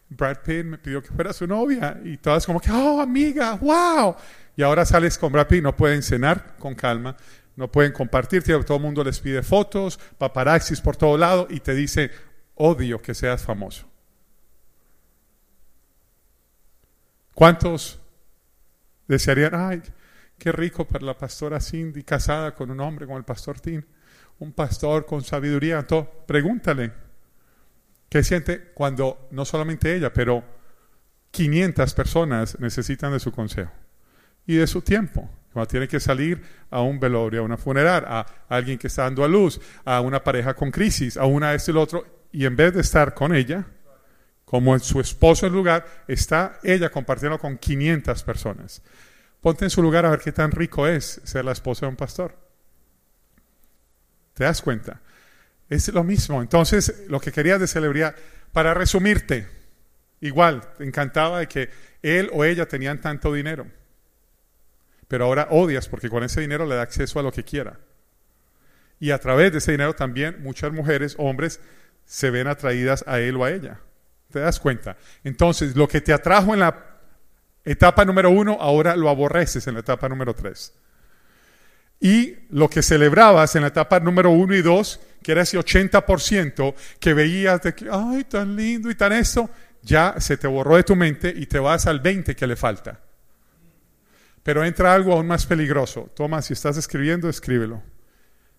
Brad Pitt me pidió que fuera su novia. Y todas como que, oh, amiga, wow. Y ahora sales con Brad Pitt, no pueden cenar con calma, no pueden compartir, todo el mundo les pide fotos, paparaxis por todo lado y te dice, odio que seas famoso. ¿Cuántos desearían, ay, qué rico para la pastora Cindy casada con un hombre como el pastor Tim, un pastor con sabiduría? Todo. Pregúntale, ¿qué siente cuando no solamente ella, pero 500 personas necesitan de su consejo y de su tiempo? Cuando tiene que salir a un velorio, a una funeral, a alguien que está dando a luz, a una pareja con crisis, a una este y el otro, y en vez de estar con ella, como su esposo en lugar, está ella compartiendo con 500 personas. Ponte en su lugar a ver qué tan rico es ser la esposa de un pastor. ¿Te das cuenta? Es lo mismo. Entonces, lo que querías de celebridad, para resumirte, igual, te encantaba de que él o ella tenían tanto dinero, pero ahora odias porque con ese dinero le da acceso a lo que quiera. Y a través de ese dinero también muchas mujeres, hombres, se ven atraídas a él o a ella. ¿Te das cuenta? Entonces, lo que te atrajo en la etapa número uno, ahora lo aborreces en la etapa número tres. Y lo que celebrabas en la etapa número uno y dos, que era ese 80% que veías de que, ay, tan lindo y tan eso, ya se te borró de tu mente y te vas al 20 que le falta. Pero entra algo aún más peligroso. Toma, si estás escribiendo, escríbelo.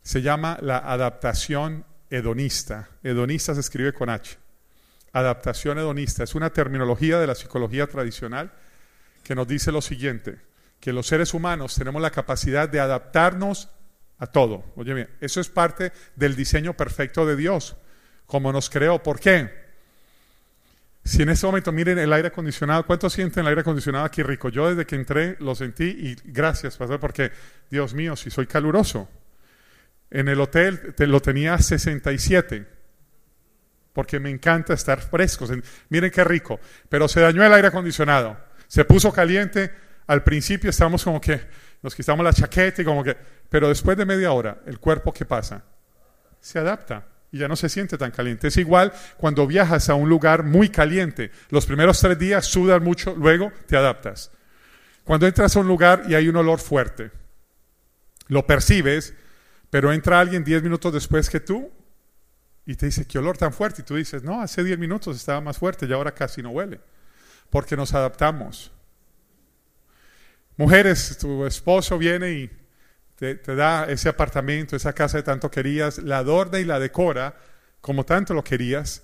Se llama la adaptación hedonista. Hedonista se escribe con H. Adaptación hedonista es una terminología de la psicología tradicional que nos dice lo siguiente, que los seres humanos tenemos la capacidad de adaptarnos a todo. Oye bien, eso es parte del diseño perfecto de Dios, como nos creó. ¿Por qué? Si en este momento miren el aire acondicionado, ¿cuánto sienten el aire acondicionado aquí rico? Yo desde que entré lo sentí y gracias, pastor, porque Dios mío, si soy caluroso. En el hotel te, lo tenía 67 porque me encanta estar frescos. Miren qué rico. Pero se dañó el aire acondicionado. Se puso caliente. Al principio estábamos como que nos quitamos la chaqueta y como que... Pero después de media hora, el cuerpo ¿qué pasa? Se adapta y ya no se siente tan caliente. Es igual cuando viajas a un lugar muy caliente. Los primeros tres días sudas mucho, luego te adaptas. Cuando entras a un lugar y hay un olor fuerte, lo percibes, pero entra alguien diez minutos después que tú y te dice, ¿qué olor tan fuerte? Y tú dices, no, hace 10 minutos estaba más fuerte y ahora casi no huele. Porque nos adaptamos. Mujeres, tu esposo viene y te, da ese apartamento, esa casa que tanto querías, la adorna y la decora como tanto lo querías.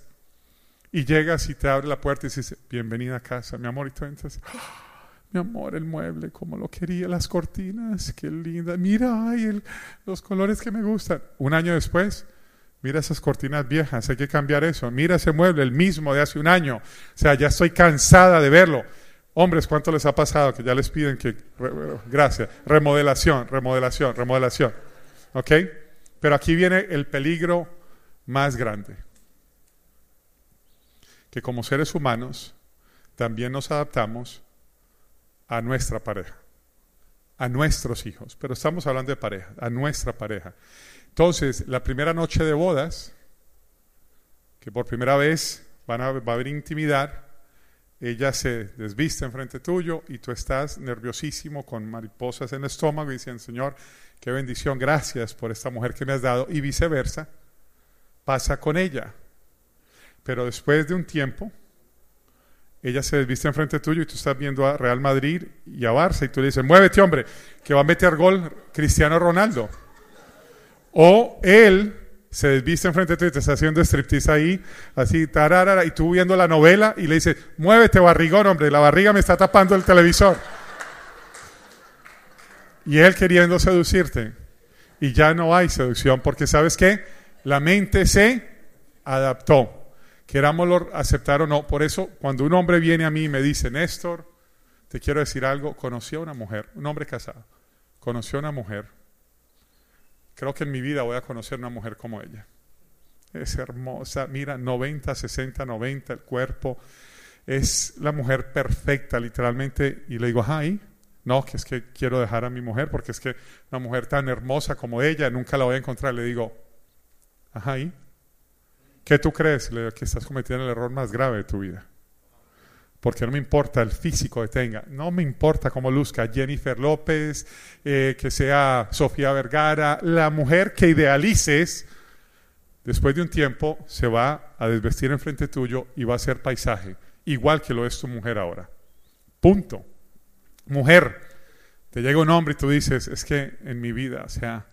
Y llegas y te abre la puerta y dices, bienvenida a casa, mi amor. Y tú entras, mi amor, el mueble, como lo quería, las cortinas, qué linda. Mira, ay, los colores que me gustan. Un año después, Mira esas cortinas viejas, hay que cambiar eso. Mira ese mueble, el mismo de hace un año. O sea, ya estoy cansada de verlo. Hombres, ¿cuánto les ha pasado que ya les piden que... Gracias. Remodelación, remodelación, remodelación. ¿Ok? Pero aquí viene el peligro más grande. Que como seres humanos también nos adaptamos a nuestra pareja, a nuestros hijos. Pero estamos hablando de pareja, a nuestra pareja. Entonces, la primera noche de bodas, que por primera vez van a, va a haber intimidad, ella se desviste enfrente tuyo y tú estás nerviosísimo con mariposas en el estómago y diciendo, Señor, qué bendición, gracias por esta mujer que me has dado y viceversa, pasa con ella. Pero después de un tiempo, ella se desviste enfrente tuyo y tú estás viendo a Real Madrid y a Barça y tú le dices, muévete hombre, que va a meter gol Cristiano Ronaldo. O él se desviste enfrente de ti te está haciendo striptease ahí, así, tararara, y tú viendo la novela y le dices, muévete barrigón, hombre, la barriga me está tapando el televisor. Y él queriendo seducirte. Y ya no hay seducción, porque ¿sabes qué? La mente se adaptó. Querámoslo aceptar o no. Por eso, cuando un hombre viene a mí y me dice, Néstor, te quiero decir algo, conocí a una mujer, un hombre casado, conoció a una mujer Creo que en mi vida voy a conocer una mujer como ella. Es hermosa, mira, 90, 60, 90, el cuerpo. Es la mujer perfecta, literalmente. Y le digo, ay, no, que es que quiero dejar a mi mujer porque es que una mujer tan hermosa como ella nunca la voy a encontrar. Le digo, ajá, ¿y? ¿Qué tú crees? Le digo, que estás cometiendo el error más grave de tu vida porque no me importa el físico que tenga, no me importa cómo luzca Jennifer López, eh, que sea Sofía Vergara, la mujer que idealices, después de un tiempo se va a desvestir en frente tuyo y va a ser paisaje, igual que lo es tu mujer ahora. Punto. Mujer, te llega un hombre y tú dices, es que en mi vida, o sea,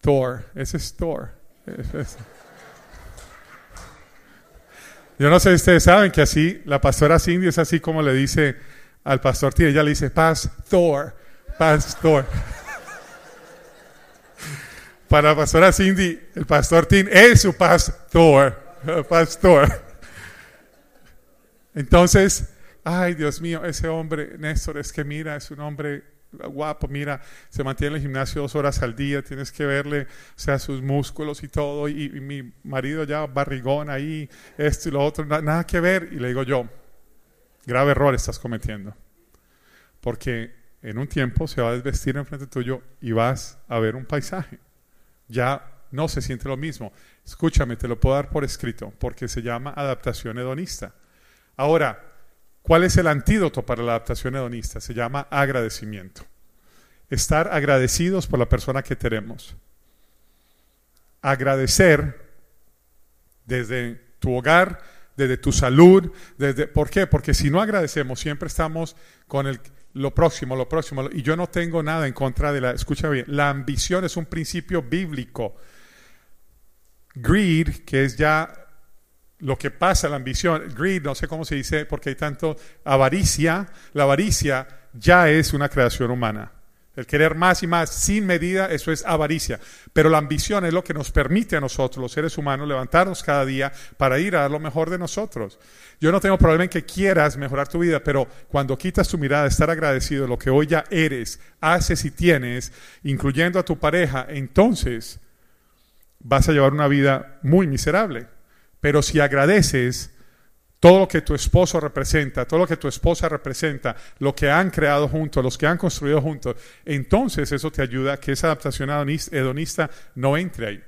Thor, ese es Thor. Yo no sé si ustedes saben que así, la pastora Cindy es así como le dice al pastor T. Ella le dice, pastor, pastor. Para la pastora Cindy, el pastor Tim es su pastor, pastor. Entonces, ay Dios mío, ese hombre, Néstor, es que mira, es un hombre guapo, mira, se mantiene en el gimnasio dos horas al día, tienes que verle, o sea, sus músculos y todo, y, mi marido ya barrigón ahí, esto y lo otro, nada que ver, y le digo yo, grave error estás cometiendo, porque en un tiempo se va a desvestir enfrente tuyo y vas a ver un paisaje, ya no se siente lo mismo, escúchame, te lo puedo dar por escrito, porque se llama adaptación hedonista. Ahora, ¿Cuál es el antídoto para la adaptación hedonista? Se llama agradecimiento. Estar agradecidos por la persona que tenemos. Agradecer desde tu hogar, desde tu salud, desde ¿por qué? Porque si no agradecemos, siempre estamos con el lo próximo, lo próximo, y yo no tengo nada en contra de la, escucha bien, la ambición es un principio bíblico. Greed, que es ya lo que pasa, la ambición, greed, no sé cómo se dice, porque hay tanto avaricia, la avaricia ya es una creación humana. El querer más y más sin medida, eso es avaricia. Pero la ambición es lo que nos permite a nosotros, los seres humanos, levantarnos cada día para ir a dar lo mejor de nosotros. Yo no tengo problema en que quieras mejorar tu vida, pero cuando quitas tu mirada, estar agradecido de lo que hoy ya eres, haces y tienes, incluyendo a tu pareja, entonces vas a llevar una vida muy miserable. Pero si agradeces todo lo que tu esposo representa, todo lo que tu esposa representa, lo que han creado juntos, los que han construido juntos, entonces eso te ayuda a que esa adaptación hedonista no entre ahí.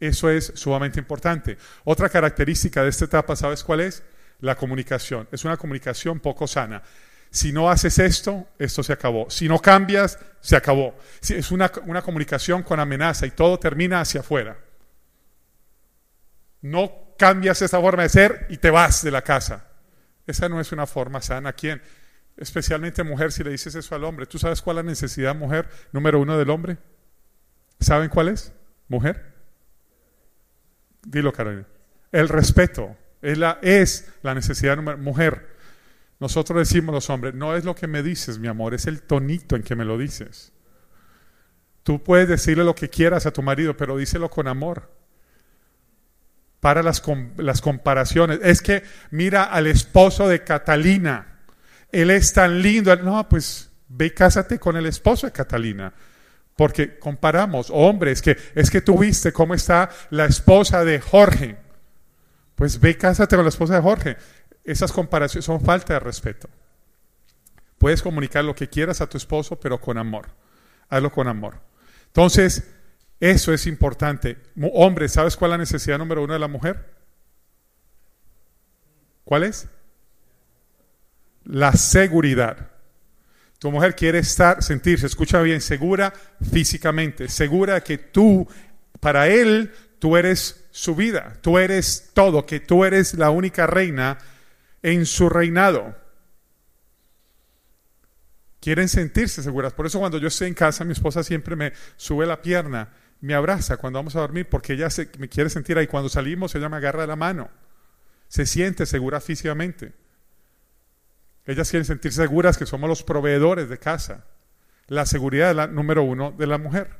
Eso es sumamente importante. Otra característica de esta etapa, ¿sabes cuál es? La comunicación. Es una comunicación poco sana. Si no haces esto, esto se acabó. Si no cambias, se acabó. Es una, una comunicación con amenaza y todo termina hacia afuera. No cambias esa forma de ser y te vas de la casa. Esa no es una forma sana. ¿Quién? Especialmente mujer, si le dices eso al hombre. ¿Tú sabes cuál es la necesidad, mujer, número uno del hombre? ¿Saben cuál es? Mujer. Dilo, Carolina. El respeto es la, es la necesidad número mujer. Nosotros decimos los hombres, no es lo que me dices, mi amor, es el tonito en que me lo dices. Tú puedes decirle lo que quieras a tu marido, pero díselo con amor para las, las comparaciones. Es que mira al esposo de Catalina, él es tan lindo. No, pues ve cásate con el esposo de Catalina. Porque comparamos, hombres, que es que tú viste cómo está la esposa de Jorge. Pues ve cásate con la esposa de Jorge. Esas comparaciones son falta de respeto. Puedes comunicar lo que quieras a tu esposo, pero con amor. Hazlo con amor. Entonces, eso es importante. Hombre, ¿sabes cuál es la necesidad número uno de la mujer? ¿Cuál es? La seguridad. Tu mujer quiere estar, sentirse, escucha bien, segura físicamente, segura que tú, para él, tú eres su vida, tú eres todo, que tú eres la única reina en su reinado. Quieren sentirse seguras. Por eso cuando yo estoy en casa, mi esposa siempre me sube la pierna me abraza cuando vamos a dormir porque ella se, me quiere sentir ahí. Cuando salimos, ella me agarra la mano. Se siente segura físicamente. Ellas quieren sentirse seguras que somos los proveedores de casa. La seguridad es la número uno de la mujer.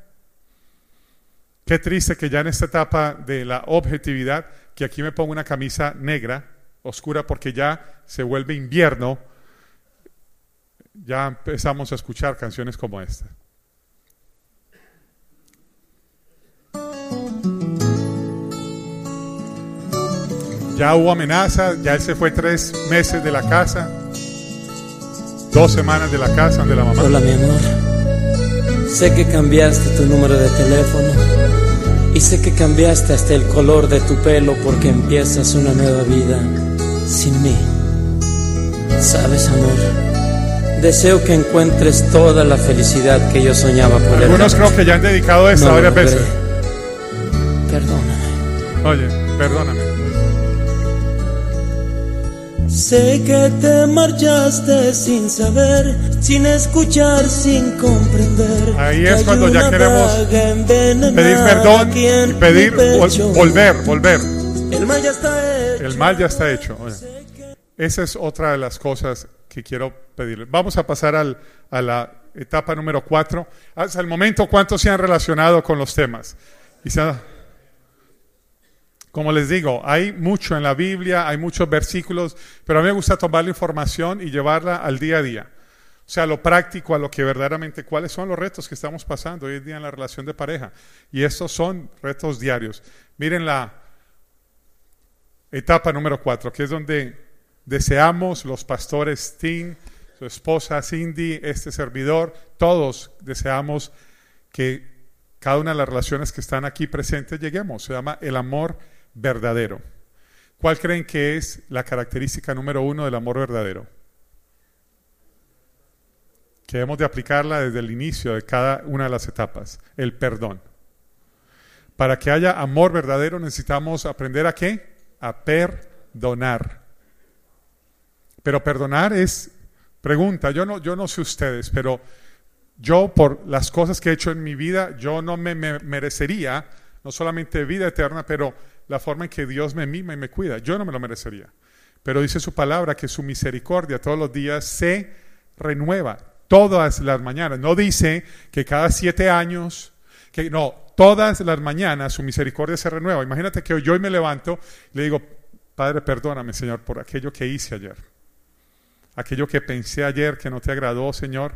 Qué triste que ya en esta etapa de la objetividad, que aquí me pongo una camisa negra, oscura, porque ya se vuelve invierno, ya empezamos a escuchar canciones como esta. Ya hubo amenazas, ya él se fue tres meses de la casa, dos semanas de la casa de la mamá. Hola mi amor, sé que cambiaste tu número de teléfono y sé que cambiaste hasta el color de tu pelo porque empiezas una nueva vida sin mí. Sabes amor, deseo que encuentres toda la felicidad que yo soñaba por Algunos creo que ya han dedicado esta No varias veces. Perdóname. Oye, perdóname. Sé que te marchaste sin saber, sin escuchar, sin comprender. Ahí es cuando ya queremos Pedir perdón y pedir vol- volver, volver. El mal ya está hecho. El mal ya está hecho. Esa es otra de las cosas que quiero pedirle. Vamos a pasar al- a la etapa número cuatro. Hasta el momento, ¿cuántos se han relacionado con los temas? Y se ha- como les digo, hay mucho en la Biblia, hay muchos versículos, pero a mí me gusta tomar la información y llevarla al día a día. O sea, lo práctico, a lo que verdaderamente, cuáles son los retos que estamos pasando hoy en día en la relación de pareja. Y estos son retos diarios. Miren la etapa número cuatro, que es donde deseamos los pastores Tim, su esposa Cindy, este servidor, todos deseamos que cada una de las relaciones que están aquí presentes lleguemos. Se llama el amor verdadero. ¿Cuál creen que es la característica número uno del amor verdadero? Que debemos de aplicarla desde el inicio de cada una de las etapas, el perdón. Para que haya amor verdadero necesitamos aprender a qué? A perdonar. Pero perdonar es pregunta, yo no yo no sé ustedes, pero yo por las cosas que he hecho en mi vida, yo no me, me merecería no solamente vida eterna, pero la forma en que Dios me mima y me cuida. Yo no me lo merecería. Pero dice su palabra que su misericordia todos los días se renueva, todas las mañanas. No dice que cada siete años, que no, todas las mañanas su misericordia se renueva. Imagínate que yo hoy me levanto y le digo, Padre, perdóname, Señor, por aquello que hice ayer. Aquello que pensé ayer que no te agradó, Señor,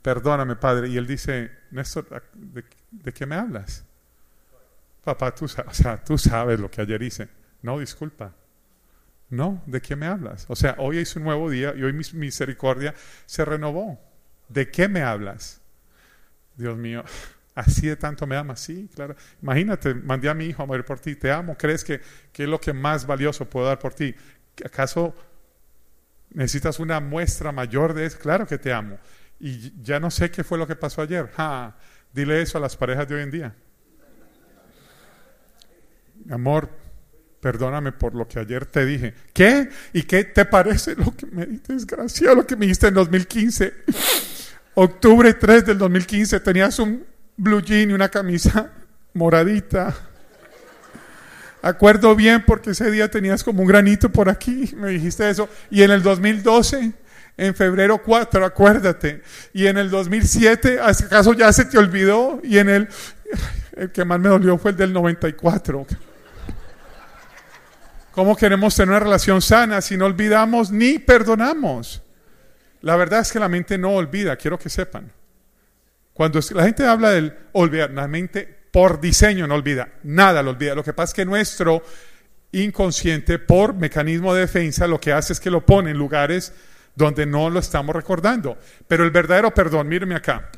perdóname, Padre. Y él dice, Néstor, ¿de, de qué me hablas? Papá, tú, o sea, tú sabes lo que ayer hice. No, disculpa. No, ¿de qué me hablas? O sea, hoy es un nuevo día y hoy mi misericordia se renovó. ¿De qué me hablas? Dios mío, así de tanto me amas, sí, claro. Imagínate, mandé a mi hijo a morir por ti, te amo, ¿crees que, es lo que más valioso puedo dar por ti? ¿Acaso necesitas una muestra mayor de eso? Claro que te amo. Y ya no sé qué fue lo que pasó ayer. Dile eso a las parejas de hoy en día. Amor, perdóname por lo que ayer te dije. ¿Qué? ¿Y qué te parece lo que me dijiste? Desgraciado, lo que me dijiste en 2015. Octubre 3 del 2015 tenías un blue jean y una camisa moradita. Acuerdo bien porque ese día tenías como un granito por aquí, me dijiste eso. Y en el 2012, en febrero 4, acuérdate. Y en el 2007, ¿acaso ya se te olvidó? Y en el, el que más me dolió fue el del 94. ¿Cómo queremos tener una relación sana si no olvidamos ni perdonamos? La verdad es que la mente no olvida, quiero que sepan. Cuando la gente habla del olvidar, la mente por diseño no olvida, nada lo olvida. Lo que pasa es que nuestro inconsciente, por mecanismo de defensa, lo que hace es que lo pone en lugares donde no lo estamos recordando. Pero el verdadero perdón, mírenme acá.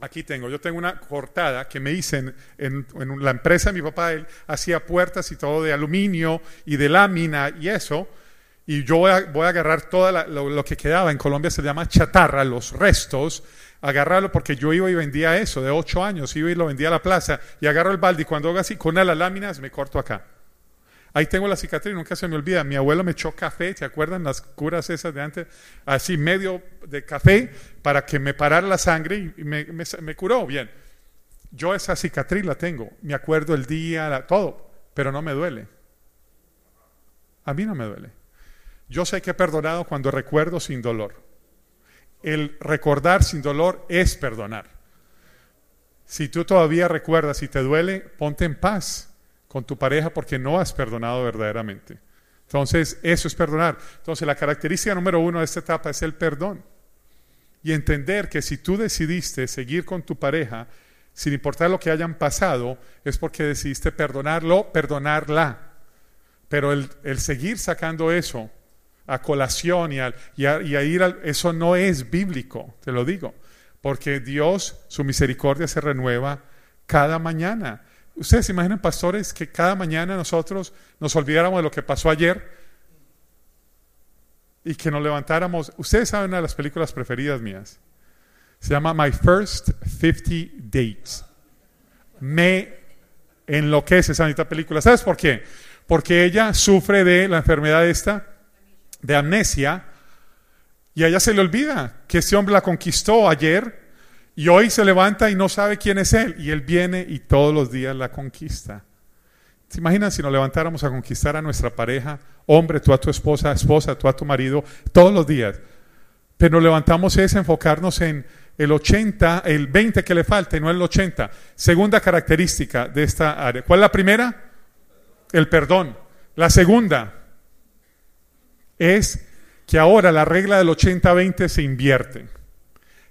Aquí tengo, yo tengo una cortada que me hice en, la empresa de mi papá, él hacía puertas y todo de aluminio y de lámina y eso, y yo voy a, voy a agarrar todo lo, lo que quedaba, en Colombia se llama chatarra, los restos, agarrarlo porque yo iba y vendía eso, de ocho años, iba y lo vendía a la plaza, y agarro el balde y cuando hago así, con una de las láminas me corto acá. Ahí tengo la cicatriz, nunca se me olvida. Mi abuelo me echó café, ¿se acuerdan las curas esas de antes? Así medio de café para que me parara la sangre y me, curó bien. Yo esa cicatriz la tengo, me acuerdo el día, todo, pero no me duele. A mí no me duele. Yo sé que he perdonado cuando recuerdo sin dolor. El recordar sin dolor es perdonar. Si tú todavía recuerdas y te duele, ponte en paz con tu pareja porque no has perdonado verdaderamente. Entonces, eso es perdonar. Entonces, la característica número uno de esta etapa es el perdón. Y entender que si tú decidiste seguir con tu pareja, sin importar lo que hayan pasado, es porque decidiste perdonarlo, perdonarla. Pero el, seguir sacando eso a colación y, a, ir al, eso no es bíblico, te lo digo, porque Dios, su misericordia se renueva cada mañana. Ustedes se imaginan, pastores, que cada mañana nosotros nos olvidáramos de lo que pasó ayer y que nos levantáramos. Ustedes saben una de las películas preferidas mías. Se llama My First 50 Dates. Me enloquece esa película. ¿Sabes por qué? Porque ella sufre de la enfermedad esta, de amnesia, y a ella se le olvida que ese hombre la conquistó ayer y hoy se levanta y no sabe quién es él. Y él viene y todos los días la conquista. ¿Se imaginan si nos levantáramos a conquistar a nuestra pareja, hombre, tú a tu esposa, esposa, tú a tu marido, todos los días? Pero nos levantamos es enfocarnos en el 80, el 20 que le falta y no el 80. Segunda característica de esta área. ¿Cuál es la primera? El perdón. La segunda es que ahora la regla del 80-20 se invierte.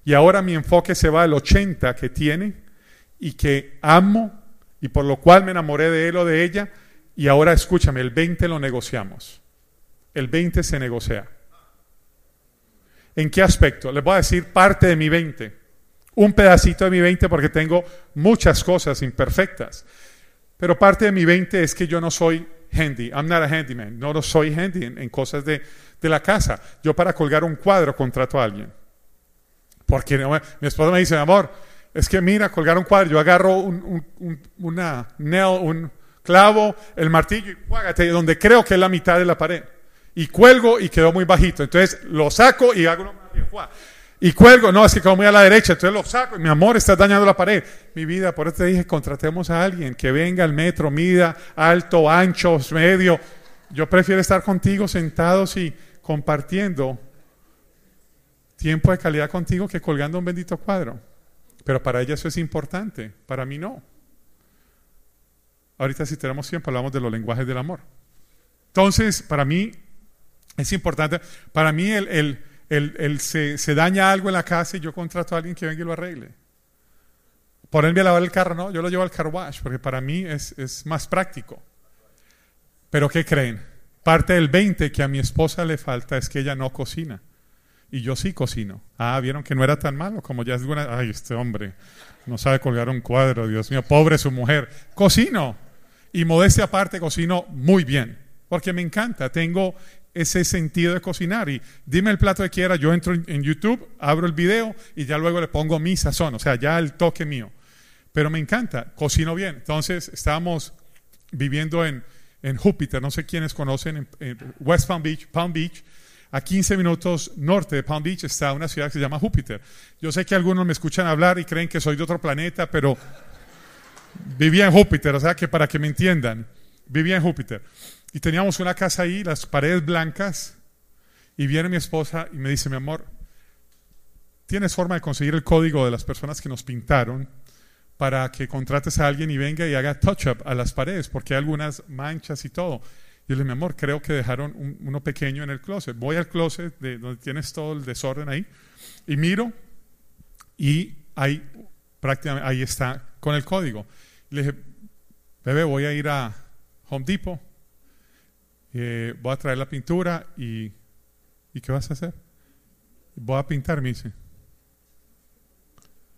Y ahora mi enfoque se va al 80 que tiene y que amo y por lo cual me enamoré de él o de ella. Y ahora escúchame, el 20 lo negociamos. El 20 se negocia. ¿En qué aspecto? Les voy a decir parte de mi 20. Un pedacito de mi 20 porque tengo muchas cosas imperfectas. Pero parte de mi 20 es que yo no soy handy. I'm not a handyman. No soy handy en, cosas de, de, la casa. Yo para colgar un cuadro contrato a alguien. Porque mi esposa me dice, amor, es que mira, colgar un cuadro. Yo agarro un, un, una nail, un clavo, el martillo y donde creo que es la mitad de la pared y cuelgo y quedó muy bajito. Entonces lo saco y hago una y cuelgo, no, es que quedó muy a la derecha, entonces lo saco mi amor, está dañando la pared. Mi vida, por eso te dije, contratemos a alguien que venga al metro, mida, alto, ancho, medio. Yo prefiero estar contigo sentados y compartiendo tiempo de calidad contigo que colgando un bendito cuadro. Pero para ella eso es importante, para mí no. Ahorita si tenemos tiempo hablamos de los lenguajes del amor. Entonces, para mí es importante. Para mí, el, el, se, se, daña algo en la casa y yo contrato a alguien que venga y lo arregle. Ponerme a lavar el carro, no, yo lo llevo al car wash, porque para mí es, es más práctico. Pero ¿qué creen? Parte del 20 que a mi esposa le falta es que ella no cocina. Y yo sí cocino. Ah, vieron que no era tan malo como ya es buena. Ay, este hombre no sabe colgar un cuadro, Dios mío, pobre su mujer. Cocino. Y modestia aparte, cocino muy bien. Porque me encanta. Tengo ese sentido de cocinar. Y dime el plato que quiera, yo entro en YouTube, abro el video y ya luego le pongo mi sazón, o sea, ya el toque mío. Pero me encanta, cocino bien. Entonces, estábamos viviendo en, en Júpiter, no sé quiénes conocen, en, West Palm Beach, Palm Beach. A 15 minutos norte de Palm Beach está una ciudad que se llama Júpiter. Yo sé que algunos me escuchan hablar y creen que soy de otro planeta, pero vivía en Júpiter, o sea que para que me entiendan, vivía en Júpiter. Y teníamos una casa ahí, las paredes blancas, y viene mi esposa y me dice, mi amor, ¿tienes forma de conseguir el código de las personas que nos pintaron para que contrates a alguien y venga y haga touch-up a las paredes? Porque hay algunas manchas y todo. Yo le dije, mi amor, creo que dejaron uno pequeño en el closet. Voy al closet de donde tienes todo el desorden ahí y miro y ahí prácticamente ahí está con el código. le dije, bebé, voy a ir a Home Depot eh, voy a traer la pintura y, ¿y qué vas a hacer? Voy a pintar, me dice.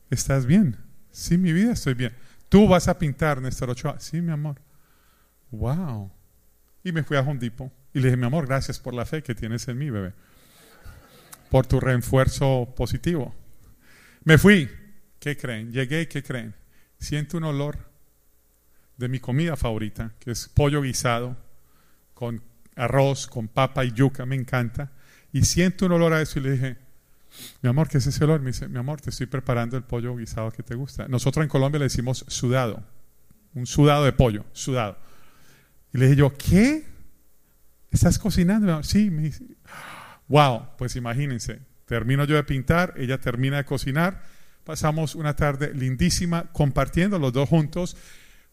¿Estás bien? Sí, mi vida, estoy bien. Tú vas a pintar, Néstor Ochoa. Sí, mi amor. Wow. Y me fui a Hondipo y le dije, mi amor, gracias por la fe que tienes en mí, bebé. Por tu refuerzo positivo. Me fui. ¿Qué creen? Llegué, ¿qué creen? Siento un olor de mi comida favorita, que es pollo guisado con arroz, con papa y yuca, me encanta. Y siento un olor a eso y le dije, Mi amor, ¿qué es ese olor? Me dice, mi amor, te estoy preparando el pollo guisado que te gusta. Nosotros en Colombia le decimos sudado, un sudado de pollo, sudado. Y le dije yo, ¿qué? ¿Estás cocinando? Sí, me dice, wow, pues imagínense, termino yo de pintar, ella termina de cocinar, pasamos una tarde lindísima compartiendo los dos juntos.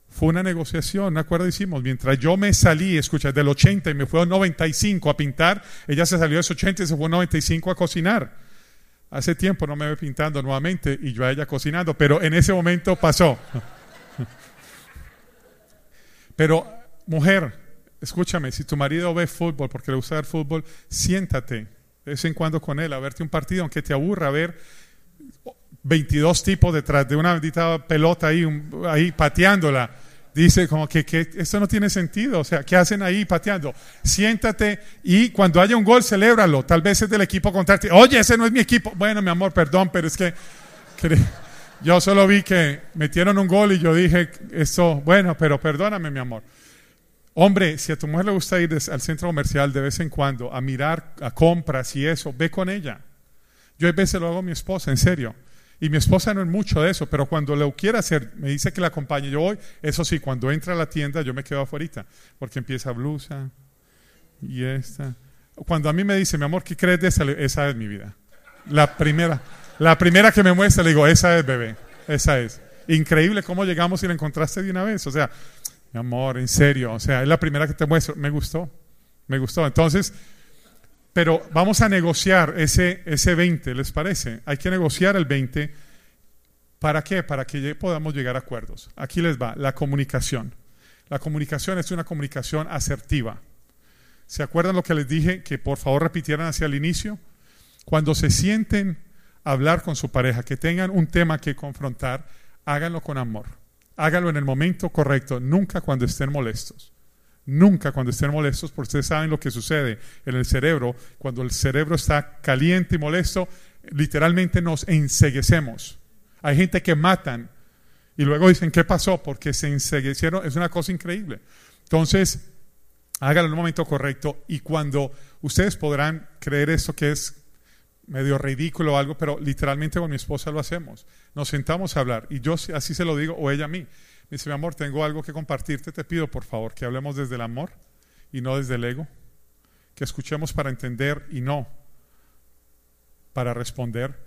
Fue una negociación, ¿no acuerdo? Hicimos, mientras yo me salí, escucha, del 80 y me fue a 95 a pintar, ella se salió de ese 80 y se fue a 95 a cocinar. Hace tiempo no me ve pintando nuevamente y yo a ella cocinando, pero en ese momento pasó. Pero, mujer, escúchame, si tu marido ve fútbol porque le gusta ver fútbol, siéntate de vez en cuando con él a verte un partido, aunque te aburra ver 22 tipos detrás de una bendita pelota ahí, pateándola. Dice como que, que, esto no tiene sentido, o sea, ¿qué hacen ahí pateando? Siéntate y cuando haya un gol, celébralo. Tal vez es del equipo contrario. Oye, ese no es mi equipo. Bueno, mi amor, perdón, pero es que, que yo solo vi que metieron un gol y yo dije, esto, bueno, pero perdóname, mi amor. Hombre, si a tu mujer le gusta ir al centro comercial de vez en cuando a mirar a compras y eso, ve con ella. Yo a veces lo hago a mi esposa, en serio. Y mi esposa no es mucho de eso, pero cuando lo quiere hacer, me dice que la acompañe. Yo voy, eso sí, cuando entra a la tienda, yo me quedo afuera, porque empieza blusa y esta. Cuando a mí me dice, mi amor, ¿qué crees de esa? Esa es mi vida. La primera, la primera que me muestra, le digo, esa es bebé, esa es. Increíble cómo llegamos y la encontraste de una vez. O sea, mi amor, en serio, o sea, es la primera que te muestro. Me gustó, me gustó. Entonces, pero vamos a negociar ese, ese 20, ¿les parece? Hay que negociar el 20. ¿Para qué? Para que podamos llegar a acuerdos. Aquí les va, la comunicación. La comunicación es una comunicación asertiva. ¿Se acuerdan lo que les dije? Que por favor repitieran hacia el inicio. Cuando se sienten a hablar con su pareja, que tengan un tema que confrontar, háganlo con amor. Háganlo en el momento correcto, nunca cuando estén molestos. Nunca cuando estén molestos, porque ustedes saben lo que sucede en el cerebro. Cuando el cerebro está caliente y molesto, literalmente nos enseguecemos. Hay gente que matan y luego dicen, ¿qué pasó? Porque se enseguecieron. Es una cosa increíble. Entonces, háganlo en el momento correcto y cuando ustedes podrán creer esto que es medio ridículo o algo, pero literalmente con mi esposa lo hacemos. Nos sentamos a hablar y yo así se lo digo o ella a mí dice, mi amor, tengo algo que compartirte, te pido por favor que hablemos desde el amor y no desde el ego, que escuchemos para entender y no para responder.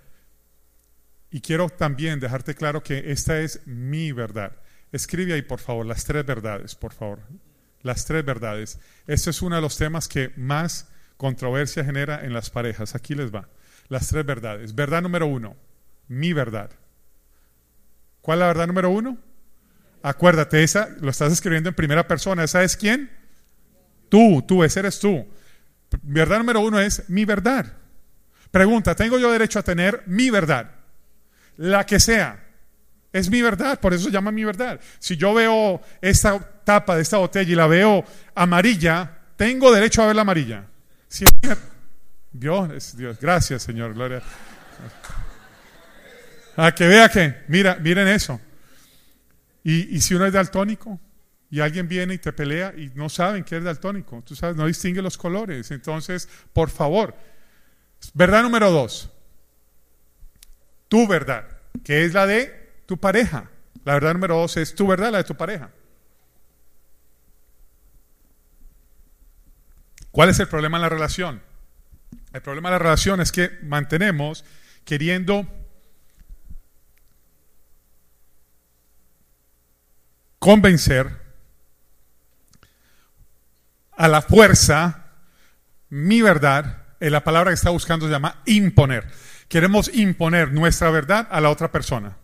Y quiero también dejarte claro que esta es mi verdad. Escribe ahí, por favor, las tres verdades, por favor. Las tres verdades. Este es uno de los temas que más controversia genera en las parejas. Aquí les va. Las tres verdades. Verdad número uno, mi verdad. ¿Cuál es la verdad número uno? Acuérdate, esa lo estás escribiendo en primera persona. ¿Esa es quién? Tú, tú, ese eres tú. Verdad número uno es mi verdad. Pregunta, ¿tengo yo derecho a tener mi verdad? La que sea. Es mi verdad, por eso se llama mi verdad. Si yo veo esta tapa de esta botella y la veo amarilla, tengo derecho a ver la amarilla. Si Dios, Dios, gracias Señor, gloria. A que vea que, mira, miren eso. Y, si uno es daltónico y alguien viene y te pelea y no saben que es daltónico, tú sabes, no distingue los colores. Entonces, por favor, verdad número dos, tu verdad, que es la de tu pareja. La verdad número dos es tu verdad, la de tu pareja. ¿Cuál es el problema en la relación? El problema en la relación es que mantenemos queriendo convencer a la fuerza mi verdad, en la palabra que está buscando se llama imponer. Queremos imponer nuestra verdad a la otra persona.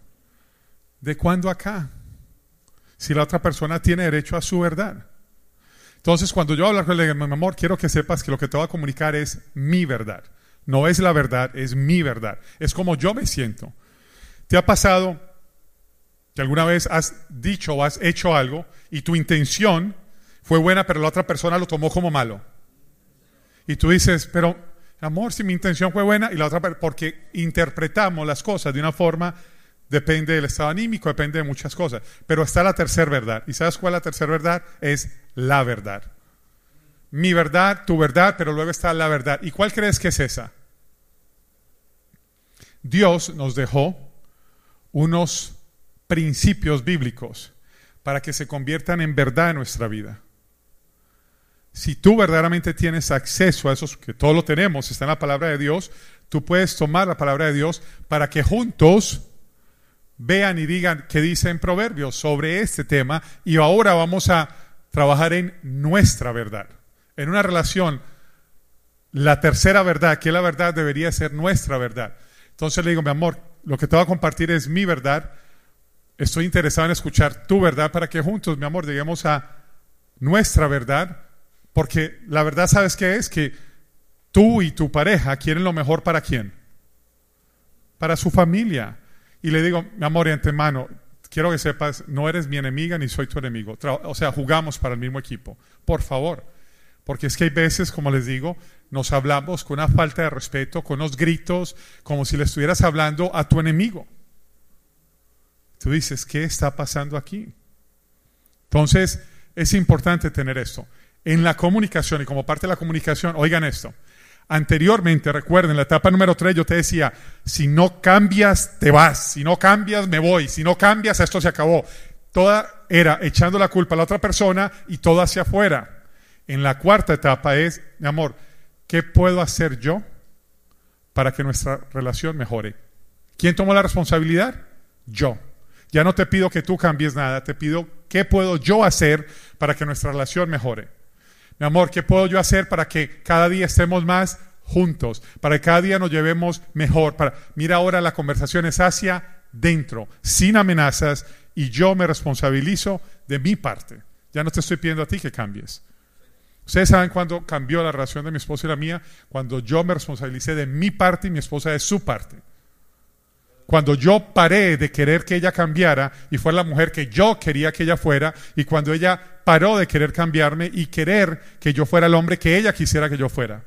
¿De cuándo acá? Si la otra persona tiene derecho a su verdad. Entonces, cuando yo hablo con él, mi amor, quiero que sepas que lo que te voy a comunicar es mi verdad. No es la verdad, es mi verdad. Es como yo me siento. ¿Te ha pasado alguna vez has dicho o has hecho algo y tu intención fue buena, pero la otra persona lo tomó como malo. Y tú dices, pero amor, si mi intención fue buena y la otra, porque interpretamos las cosas de una forma, depende del estado anímico, depende de muchas cosas. Pero está la tercera verdad. ¿Y sabes cuál es la tercera verdad? Es la verdad. Mi verdad, tu verdad, pero luego está la verdad. ¿Y cuál crees que es esa? Dios nos dejó unos principios bíblicos para que se conviertan en verdad en nuestra vida. Si tú verdaderamente tienes acceso a esos, que todos lo tenemos, está en la palabra de Dios, tú puedes tomar la palabra de Dios para que juntos vean y digan qué dice en Proverbios sobre este tema y ahora vamos a trabajar en nuestra verdad, en una relación. La tercera verdad, que la verdad debería ser nuestra verdad. Entonces le digo, mi amor, lo que te voy a compartir es mi verdad. Estoy interesado en escuchar tu verdad para que juntos, mi amor, lleguemos a nuestra verdad porque la verdad, ¿sabes qué es? Que tú y tu pareja quieren lo mejor para quién? Para su familia. Y le digo, mi amor, y antemano, quiero que sepas, no eres mi enemiga ni soy tu enemigo. O sea, jugamos para el mismo equipo. Por favor. Porque es que hay veces, como les digo, nos hablamos con una falta de respeto, con unos gritos, como si le estuvieras hablando a tu enemigo. Tú dices, ¿qué está pasando aquí? Entonces, es importante tener esto en la comunicación y como parte de la comunicación, oigan esto. Anteriormente, recuerden, la etapa número 3 yo te decía, si no cambias, te vas, si no cambias, me voy, si no cambias, esto se acabó. Toda era echando la culpa a la otra persona y todo hacia afuera. En la cuarta etapa es, mi amor, ¿qué puedo hacer yo para que nuestra relación mejore? ¿Quién tomó la responsabilidad? Yo. Ya no te pido que tú cambies nada, te pido qué puedo yo hacer para que nuestra relación mejore. Mi amor, ¿qué puedo yo hacer para que cada día estemos más juntos? Para que cada día nos llevemos mejor. Para... Mira ahora la conversación es hacia dentro, sin amenazas, y yo me responsabilizo de mi parte. Ya no te estoy pidiendo a ti que cambies. Ustedes saben cuándo cambió la relación de mi esposa y la mía, cuando yo me responsabilicé de mi parte y mi esposa de su parte. Cuando yo paré de querer que ella cambiara y fue la mujer que yo quería que ella fuera, y cuando ella paró de querer cambiarme y querer que yo fuera el hombre que ella quisiera que yo fuera.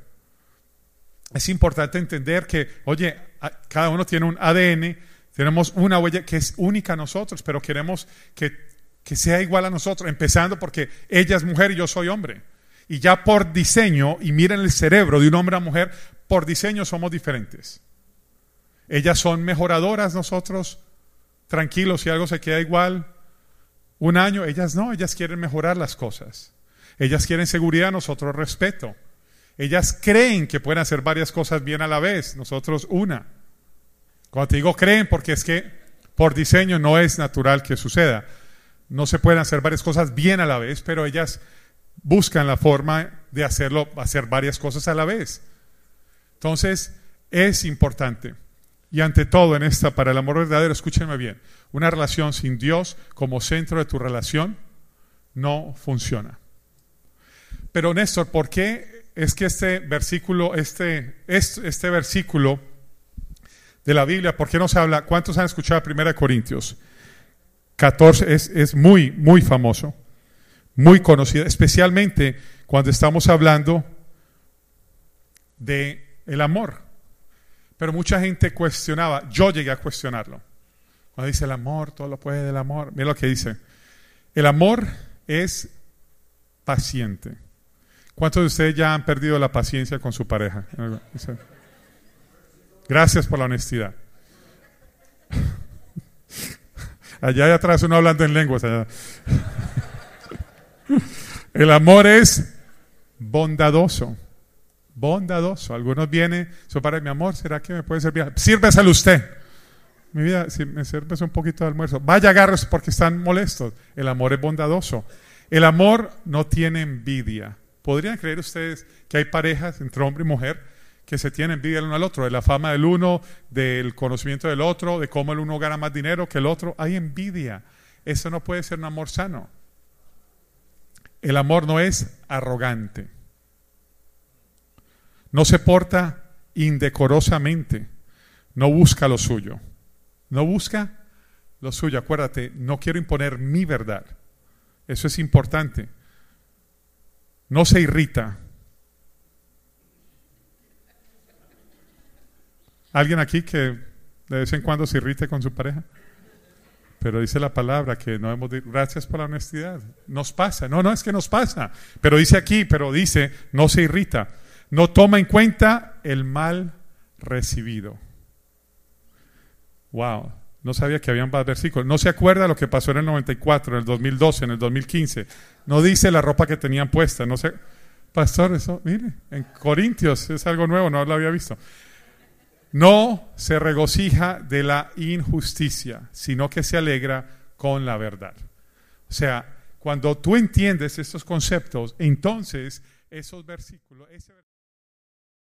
Es importante entender que, oye, cada uno tiene un ADN, tenemos una huella que es única a nosotros, pero queremos que, que sea igual a nosotros, empezando porque ella es mujer y yo soy hombre. Y ya por diseño, y miren el cerebro de un hombre a mujer, por diseño somos diferentes. Ellas son mejoradoras, nosotros tranquilos si algo se queda igual. Un año, ellas no, ellas quieren mejorar las cosas. Ellas quieren seguridad, nosotros respeto. Ellas creen que pueden hacer varias cosas bien a la vez, nosotros una. Cuando te digo creen, porque es que por diseño no es natural que suceda. No se pueden hacer varias cosas bien a la vez, pero ellas buscan la forma de hacerlo, hacer varias cosas a la vez. Entonces, es importante. Y ante todo en esta, para el amor verdadero, escúchenme bien, una relación sin Dios como centro de tu relación no funciona. Pero Néstor, ¿por qué es que este versículo, este, este, versículo de la Biblia, ¿por qué no se habla? ¿Cuántos han escuchado 1 Corintios? 14 es, es muy, muy famoso, muy conocido, especialmente cuando estamos hablando de el amor. Pero mucha gente cuestionaba, yo llegué a cuestionarlo. Cuando dice el amor, todo lo puede del amor. Mira lo que dice. El amor es paciente. ¿Cuántos de ustedes ya han perdido la paciencia con su pareja? Gracias por la honestidad. Allá atrás uno hablando en lenguas. El amor es bondadoso bondadoso. Algunos vienen, su padre, mi amor, ¿será que me puede servir? Sírveselo usted. Mi vida, si me sirves un poquito de almuerzo. Vaya, agarros porque están molestos. El amor es bondadoso. El amor no tiene envidia. ¿Podrían creer ustedes que hay parejas entre hombre y mujer que se tienen envidia el uno al otro? De la fama del uno, del conocimiento del otro, de cómo el uno gana más dinero que el otro. Hay envidia. Eso no puede ser un amor sano. El amor no es arrogante no se porta indecorosamente, no busca lo suyo, no busca lo suyo. Acuérdate, no quiero imponer mi verdad. Eso es importante. No se irrita. ¿Alguien aquí que de vez en cuando se irrite con su pareja? Pero dice la palabra que no hemos dicho, gracias por la honestidad. Nos pasa. No, no es que nos pasa. Pero dice aquí, pero dice, no se irrita no toma en cuenta el mal recibido. Wow, no sabía que habían más versículos. No se acuerda lo que pasó en el 94, en el 2012, en el 2015. No dice la ropa que tenían puesta. No sé. Pastor, eso, mire, en Corintios es algo nuevo, no lo había visto. No se regocija de la injusticia, sino que se alegra con la verdad. O sea, cuando tú entiendes estos conceptos, entonces esos versículos, ese